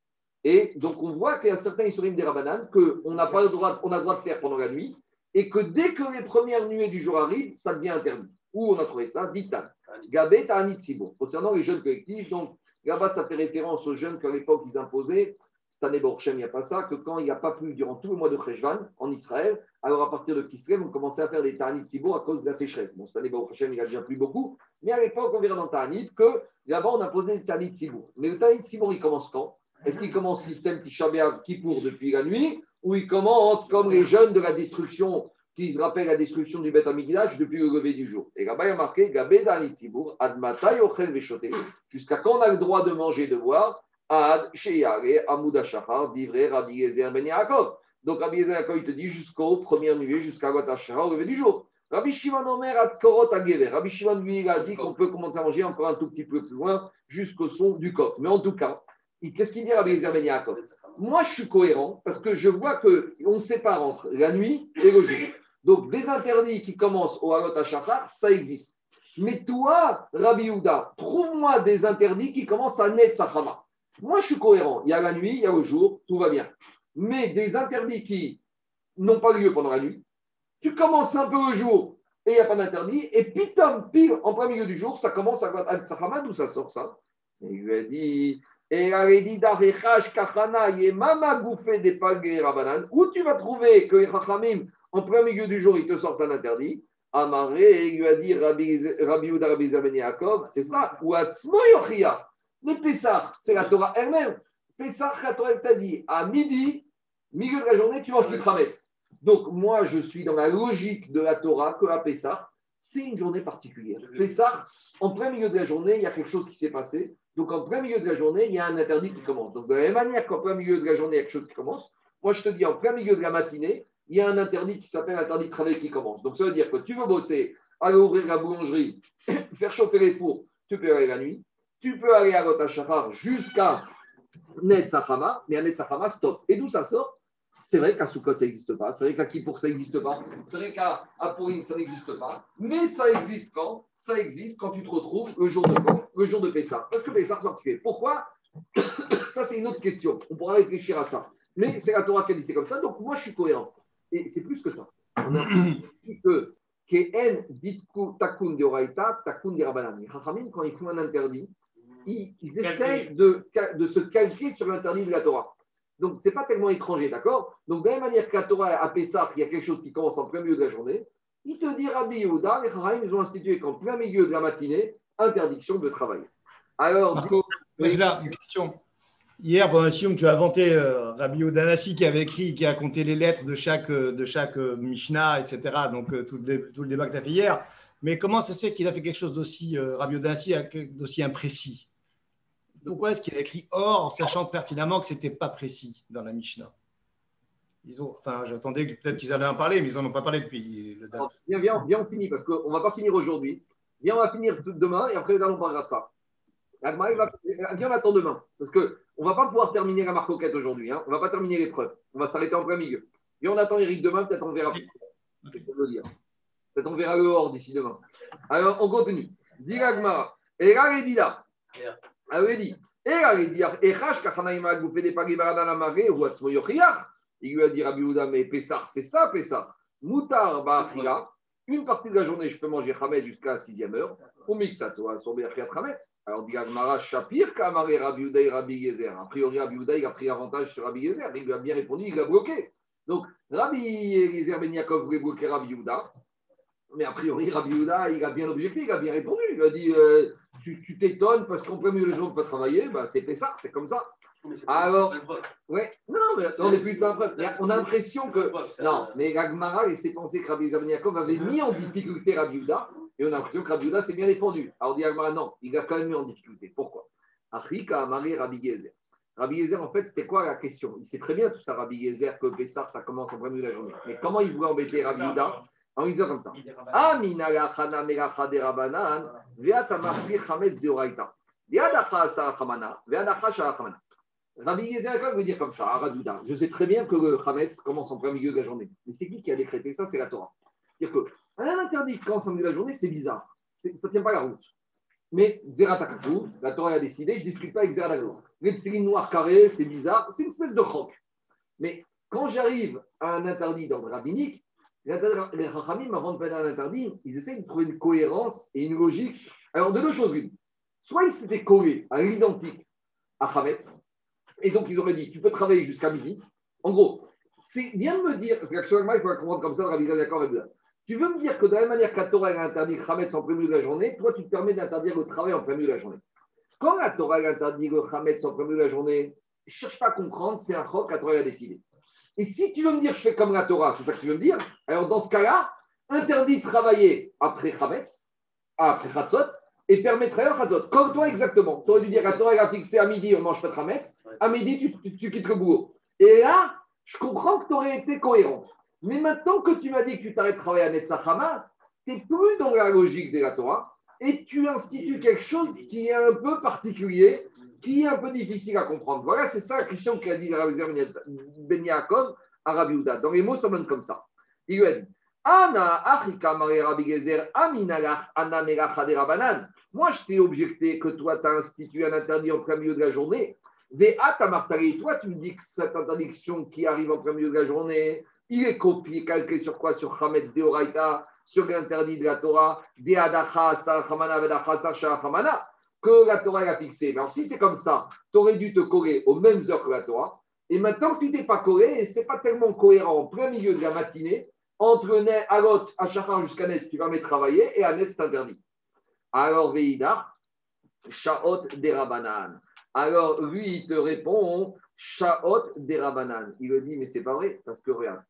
Et donc, on voit qu'il y a certains Issourim des Rabanan qu'on n'a pas le droit, on a le droit de faire pendant la nuit, et que dès que les premières nuées du jour arrivent, ça devient interdit. Où on a trouvé ça? Ditan. Gabet Sibo. Concernant les jeunes collectifs, donc là-bas, ça fait référence aux jeunes qu'à l'époque, ils imposaient. Cette année, Baruch Hashem, il n'y a pas ça, que quand il n'y a pas plu durant tout le mois de Cheshvan en Israël, alors à partir de Kislev, on commençait à faire des Ta'anit Sibo à cause de la sécheresse. Bon, cette année, Baruch Hashem, il a déjà plu beaucoup, mais à l'époque, on verra dans Ta'anit que là-bas, on posé des Ta'anit Sibo. Mais le Ta'anit Sibo, il commence quand? Est-ce qu'il commence système Tisha B'Av qui pour depuis la nuit, ou il commence comme les jeunes de la destruction qui se rappellent la destruction du Beth Amikdash depuis le lever du jour? Et là-bas, il y a marqué. Jusqu'à quand on a le droit de manger, de boire Ad Ben. Donc Rabbi Yezer il te dit jusqu'aux premières nuées, jusqu'à Got Shachar, au lever du jour. Rabbi Shimon Omer Ad Korot Agever. Rabbi Shimon, lui, il a dit qu'on peut commencer à manger encore un tout petit peu plus loin, jusqu'au son du coq. Mais en tout cas, qu'est-ce qu'il dit Rabbi Ben Moi, je suis cohérent parce que je vois qu'on sépare entre la nuit et le jour. Donc, des interdits qui commencent au Halot HaShachar, ça existe. Mais toi, Rabbi Houda, trouve-moi des interdits qui commencent à Net Sachama. Moi, je suis cohérent. Il y a la nuit, il y a le jour, tout va bien. Mais des interdits qui n'ont pas lieu pendant la nuit, tu commences un peu le jour et il n'y a pas d'interdit, et pitam, pile, en plein milieu du jour, ça commence à Net Sachama, d'où ça sort ça? Il lui a dit Et il avait dit Kachana Yemama Gouffé des Rabanan, où tu vas trouver que les Chachamim, en plein milieu du jour, ils te sortent un interdit? Amaré, il lui a dit Rabbi Rabbi Zaben Yaakov, c'est ça, ou Atzmo Yochia. Le Pessah, c'est la Torah elle-même. Pessah, la Torah t'a dit, à midi, milieu de la journée, tu manges plus de Donc, moi, je suis dans la logique de la Torah que à Pessah, c'est une journée particulière. Pessah, en plein milieu de la journée, il y a quelque chose qui s'est passé. Donc, en plein milieu de la journée, il y a un interdit qui commence. Donc, de la même manière qu'en plein milieu de la journée, il y a quelque chose qui commence, moi, je te dis, en plein milieu de la matinée, il y a un interdit qui s'appelle interdit de travail qui commence. Donc, ça veut dire que tu veux bosser, aller ouvrir la boulangerie, faire chauffer les fours, tu peux aller la nuit. Tu peux aller à Rotachachar jusqu'à Netzachama, mais à Netzachama, stop. Et d'où ça sort? C'est vrai qu'à Soukot, ça n'existe pas. C'est vrai qu'à Kippour, ça n'existe pas. C'est vrai qu'à Pourim, ça n'existe pas. Mais ça existe quand? Ça existe quand tu te retrouves le jour de quand Le jour de Pessah. Parce que Pessah, c'est particulier. Pourquoi Ça, c'est une autre question. On pourra réfléchir à ça. Mais c'est la Torah qui a dit c'est comme ça. Donc, moi, je suis cohérent. Et c'est plus que ça. On a dit que Kehen ditku takun de oraita, takun de rabanan. Quand ils font un interdit, ils, ils essayent de, de, se calquer sur l'interdit de la Torah. Donc, ce n'est pas tellement étranger, d'accord? Donc, de la même manière que la Torah a Pessah, il y a quelque chose qui commence en plein milieu de la journée, il te dit Rabbi Yehuda, les Charaïm, ils ont institué qu'en plein milieu de la matinée, interdiction de travail. Alors, Marco, là, une question. Hier, pendant que tu as inventé euh, Rabbi Yodanassi qui avait écrit, qui a compté les lettres de chaque, euh, de chaque euh, Mishnah, etc. Donc, tout, le, tout le débat que tu as fait hier. Mais comment ça se fait qu'il a fait quelque chose d'aussi, Rabbi Yodanassi, d'aussi imprécis? Pourquoi est-ce qu'il a écrit or, sachant pertinemment que ce n'était pas précis dans la Mishnah? Ils ont, enfin, j'attendais peut-être qu'ils allaient en parler, mais ils n'en ont pas parlé depuis le date. Viens, viens, viens, on finit, parce qu'on ne va pas finir aujourd'hui. Viens, on va finir demain, et après, on parlera de ça. Viens, on attend demain, parce que on ne va pas pouvoir terminer la marcoquette aujourd'hui. Hein. On ne va pas terminer l'épreuve. On va s'arrêter en plein milieu. Et on attend Eric demain, peut-être on verra. Peut-être on verra le hors d'ici demain. Alors, on continue. Diragmara. Et là, il dit là. Il dit. Et là, il dit. Il lui a dit Rabbi Houda, mais Pessah, c'est ça, Pessah. Moutar, Ba'achila. Une partie de la journée, je peux manger Hamed jusqu'à la sixième heure. Au Mixato, à son Hametz. Alors, dit Agmara, Shapir, Kamare, Rabbi Uday, Rabbi Yezer. A priori, Rabbi Uday, a pris avantage sur Rabbi Yezer. Il lui a bien répondu, il a bloqué. Donc, Rabbi Yezer Ben Yaakov voulait bloquer Rabbi Uda. Mais a priori, Rabbi Uda, il a bien objecté, il a bien répondu. Il a dit euh, Tu t'étonnes parce qu'en premier le jour, on peut travailler. Ben, c'est ça, c'est comme ça. Alors, ouais, non, mais on n'est plus de preuve. On a l'impression que. Non, mais Gagmara laissait penser que Rabbi Yezer Yaakov avait mis en difficulté Rabbi Uda. Et on a l'impression que Rabbi s'est bien répondu. Alors, dit non, il a quand même mis en difficulté. Pourquoi? Afrika a marié Rabbi Gezer. Rabbi en fait, c'était quoi la question? Il sait très bien tout ça, Rabbi Gezer, que Pessar, ça commence en premier de la journée. Mais comment il voulait embêter Rabbi Yehuda? En lui disant comme ça de rabanan, chametz de oraita. Veadacha sa chamana, veadacha sa chamana. Rabbi Yezer veut dire comme ça, Razouda. Je sais très bien que le chametz commence en premier milieu de la journée. Mais c'est qui qui a décrété ça? C'est la Torah. C'est-à-dire que un interdit quand c'est de la journée, c'est bizarre. Ça ne tient pas la route. Mais Zeratakatou, la Torah a décidé, je ne discute pas avec Zeratakatou. Les filines noires carrées, c'est bizarre, c'est une espèce de croque. Mais quand j'arrive à un interdit d'ordre rabbinique, les Rachamim, avant de faire un interdit, ils essayent de trouver une cohérence et une logique. Alors, de deux choses une. Soit ils s'étaient collés à l'identique à Chavetz, et donc ils auraient dit tu peux travailler jusqu'à midi. En gros, c'est bien de me dire, parce qu'actuellement, il faut comprendre comme ça, Rabbi d'accord avec tu veux me dire que de la même manière que la Torah interdit Khametz en plein milieu de la journée, toi, tu te permets d'interdire le travail en plein milieu de la journée. Quand la Torah interdit le Khametz en plein milieu de la journée, je cherche pas à comprendre, c'est un choc que la Torah a décidé. Et si tu veux me dire, je fais comme la Torah, c'est ça que tu veux me dire, alors dans ce cas-là, interdit de travailler après Khametz, après Khatzot, et permet de travailler en Khatzot. Comme toi exactement. Tu aurais dû dire, la Torah a fixé à midi, on mange pas de Khametz, à midi, tu, tu quittes le boulot. Et là, je comprends que tu aurais été cohérent. Mais maintenant que tu m'as dit que tu t'arrêtes de travailler à Netzachama, tu n'es plus dans la logique de la Torah et tu institues quelque chose qui est un peu particulier, qui est un peu difficile à comprendre. Voilà, c'est ça la question qu'a dit Ben Yaakov à Rabbi Uda. Dans les mots, ça donne comme ça. Il lui a dit Ana achika Rabbi Gezer aminalach ana banan. Moi, je t'ai objecté que toi, tu as institué un interdit en plein milieu de la journée. Ve'at toi, tu me dis que cette interdiction qui arrive en plein milieu de la journée, il est copié, calqué sur quoi? Sur Hametz de Oraita, sur l'interdit de la Torah, de Vedachasa, que la Torah a fixé. Mais alors, si c'est comme ça, tu aurais dû te coller aux mêmes heures que la Torah. Et maintenant que tu t'es pas collé, et c'est pas tellement cohérent en plein milieu de la matinée, entre Alot, Achachar jusqu'à Nes, tu vas mettre travailler, et à Nes, interdit. Alors, Veidar, Shaot Derabanan. Alors, lui, il te répond, Shaot Derabanan. Il le dit, mais c'est pas vrai, parce que regarde,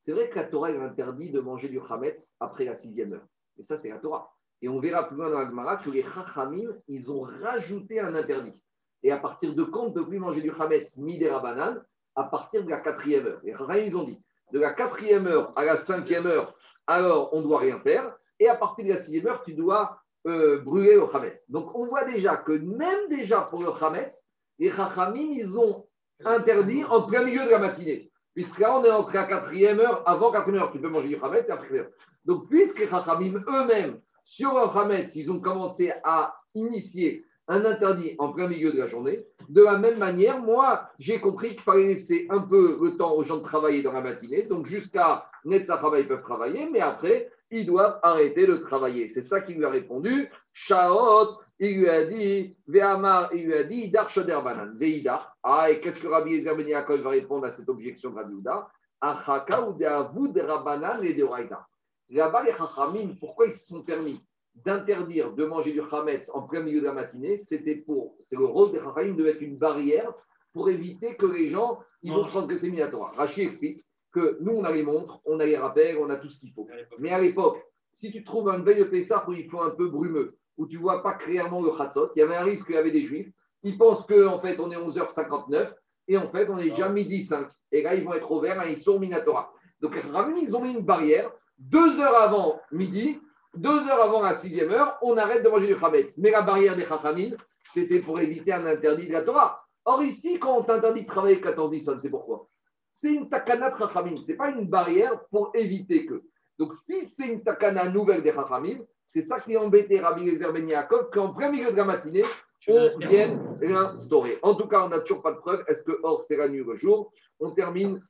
c'est vrai que la Torah interdit de manger du Hametz après la sixième heure. Et ça, c'est la Torah. Et on verra plus loin dans la Gemara que les Chachamim, ils ont rajouté un interdit. Et à partir de quand on ne peut plus manger du Hametz ni des Rabanan À partir de la quatrième heure. Les Chachamim, ils ont dit, de la quatrième heure à la cinquième heure, alors on ne doit rien faire. Et à partir de la sixième heure, tu dois euh, brûler le Hametz. Donc on voit déjà que même déjà pour le Hametz, les Chachamim, ils ont interdit en plein milieu de la matinée. Puisque là, on est entré à quatrième heure, avant quatrième heure, tu peux manger du Hametz et après Donc, puisque les Chachamim eux-mêmes, sur le Hametz, ils ont commencé à initier un interdit en plein milieu de la journée, de la même manière, moi, j'ai compris qu'il fallait laisser un peu le temps aux gens de travailler dans la matinée. Donc, jusqu'à Netzachava, ils peuvent travailler, mais après, ils doivent arrêter de travailler. C'est ça qu'il lui a répondu. Shaot, il lui a dit, Ve'amar, il lui a dit, Idar Shoderbanan, Ve'idar. Ah, et qu'est-ce que Rabbi Ezer Ben Yaakov va répondre à cette objection de Rabbi Ouda Achaka ou de Rabanan et de Raïda. Là-bas, les Chachamim, pourquoi ils se sont permis d'interdire de manger du Hametz en plein milieu de la matinée? C'était pour, c'est le rôle des Chachamim de mettre une barrière pour éviter que les gens ils vont transgresser Minatora. Rachid explique que nous, on a les montres, on a les rappels, on a tout ce qu'il faut. Mais à l'époque, si tu trouves un veille de Pessah où il faut un peu brumeux, où tu vois pas clairement le Khatzot, il y avait un risque qu'il y avait des Juifs. Ils pensent qu'en en fait, on est 11h59 et en fait, on est déjà midi 5. Et là, ils vont être au vert, ils sont Minatora. Donc, ils ont mis une barrière deux heures avant midi, deux heures avant la sixième heure, on arrête de manger du Khametz. Mais la barrière des Chachamim, c'était pour éviter un interdit de la Torah. Or, ici, quand on t'interdit de travailler 14 Nissan, c'est pourquoi? C'est une takana de Chachamim. Ce n'est pas une barrière pour éviter que. Donc, si c'est une takana nouvelle des Chachamim, c'est ça qui a embêté Rabbi Lezer Ben Yaakov, qu'en plein milieu de la matinée, on vienne l'instaurer. En tout cas, on n'a toujours pas de preuve. Est-ce que or, c'est la nuit ou le jour On termine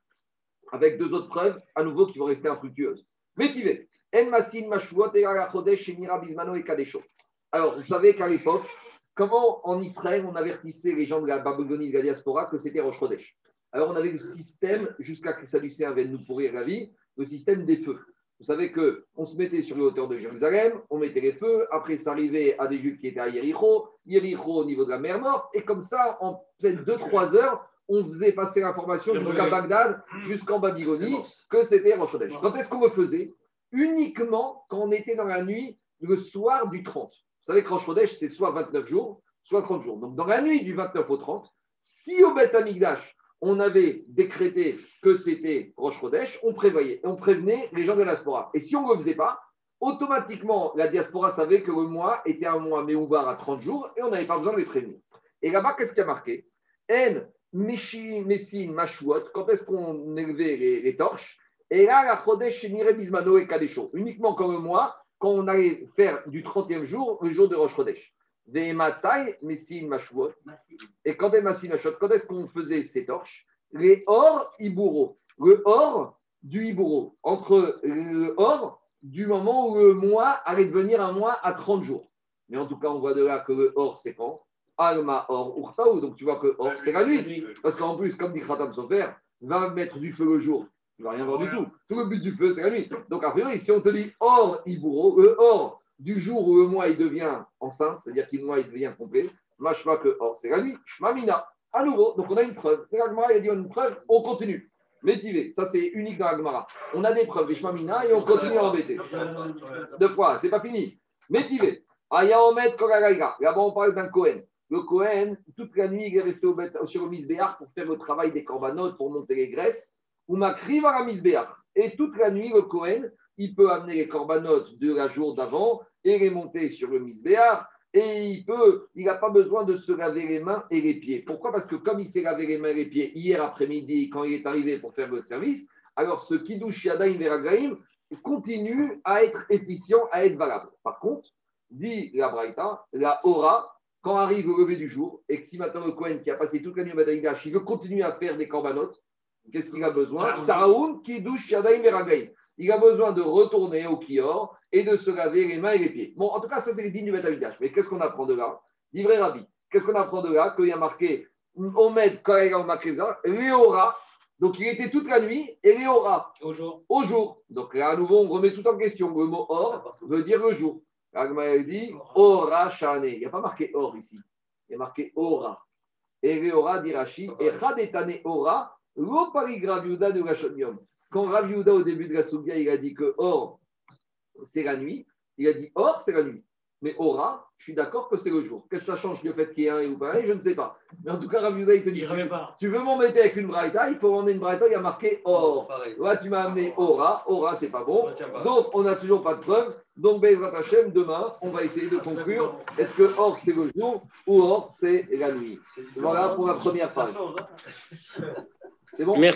avec deux autres preuves, à nouveau, qui vont rester infructueuses? Métivé. Alors, vous savez qu'à l'époque, comment en Israël on avertissait les gens de la Babylonie de la diaspora que c'était Rosh Chodesh? Alors, on avait le système, jusqu'à que Sadducéen vienne nous pourrir la vie, le système des feux. Vous savez qu'on se mettait sur les hauteurs de Jérusalem, on mettait les feux, après ça arrivait à des Juifs qui étaient à Yericho, Yericho au niveau de la mer Morte, et comme ça, en peut-être 2-3 heures, on faisait passer l'information jusqu'à Bagdad, jusqu'en Babylonie, que c'était Rosh. Quand est-ce qu'on le faisait? Uniquement quand on était dans la nuit, le soir du 30. Vous savez que Rosh c'est soit 29 jours, soit 30 jours. Donc, dans la nuit du 29 au 30, si au Beth Amigdash, on avait décrété que c'était Rosh Chodesh, on, prévoyait, on prévenait les gens de la diaspora. Et si on ne le faisait pas, automatiquement, la diaspora savait que le mois était un mois Méoubar à 30 jours et on n'avait pas besoin de les prévenir. Et là-bas, qu'est-ce qui a marqué? En, Messin, Mashuot, quand est-ce qu'on élevait les torches? Et là, la Chodesh Bismano et Kadesho. Uniquement comme moi, quand on allait faire du 30e jour, le jour de Rosh Chodesh. Des Matai, Messin Mashuot. Et quand Messin Mashuot, quand est-ce qu'on faisait ces torches? Les or Iburo. Le or du Iburo. Entre le or du moment où le mois allait devenir un mois à 30 jours. Mais en tout cas, on voit de là que le or, c'est quand? Alma or Urtaou. Donc tu vois que or, c'est la nuit. Parce qu'en plus, comme dit Khatam Sofer, va mettre du feu le jour tu ne vas rien voir du tout. Tout le but du feu, c'est la nuit. Donc, a priori, si on te dit hors Ibouro, euh, hors du jour où le mois il devient enceinte, c'est-à-dire qu'il mois il devient complet, machma que or c'est la nuit, shmamina. À nouveau, donc on a une preuve. L'Agmara, il a dit une preuve, on continue. Métivé, ça c'est unique dans l'Agmara. On a des preuves, shmamina, et on continue à embêter. Deux fois, c'est pas fini. Métivé. Ayaomet Kogagaiga. Là-bas, on parle d'un Cohen. Le Cohen, toute la nuit, il est resté sur le misbéar pour faire le travail des corbanotes, pour monter les graisses ou à la Et toute la nuit, le Cohen, il peut amener les corbanotes de la jour d'avant et les monter sur le misbéar. Et il peut, il n'a pas besoin de se laver les mains et les pieds. Pourquoi? Parce que comme il s'est lavé les mains et les pieds hier après-midi, quand il est arrivé pour faire le service, alors ce Kiddush Yadayim Veragaim continue à être efficient, à être valable. Par contre, dit la Braïta, la Hora, quand arrive le lever du jour, et que si maintenant le Cohen qui a passé toute la nuit au il veut continuer à faire des corbanotes, Qu'est-ce qu'il a besoin? Taoun Kiddush Yadaim Il a besoin de retourner au Kior et de se laver les mains et les pieds. Bon, en tout cas, ça, c'est les dînes du Betamidash. Mais qu'est-ce qu'on apprend de là? Livré Rabbi. Qu'est-ce qu'on apprend de là? Qu'il y a marqué Omed Karega Makriza, Léora. Donc il était toute la nuit et Léora. Au jour. Au jour. Donc là, à nouveau, on remet tout en question. Le mot or veut dire le jour. Agma dit Ora Shane. Il n'y a pas marqué or ici. Il y a marqué Ora. Et Léora dit Rashi. Et Chadetane Ora, l'opari Graviuda de Rachonium. Quand Raviuda, au début de la Sougia, il a dit que or, c'est la nuit. Il a dit or, c'est la nuit. Mais aura, je suis d'accord que c'est le jour. Qu'est-ce que ça change le fait qu'il y ait un et ou pas Je ne sais pas. Mais en tout cas, Rav Yehuda, il te dit Il remet pas. Tu veux m'embêter avec une braïta Il faut emmener une braïta, il y a marqué or. Pareil. Là, tu m'as amené aura. Aura, c'est pas bon. Pas. Donc, on n'a toujours pas de preuve. Donc, Bezrat Hashem, demain, on va essayer de conclure est-ce que or, c'est le jour ou or, c'est la nuit? Voilà pour la première change, hein C'est bon? Merci.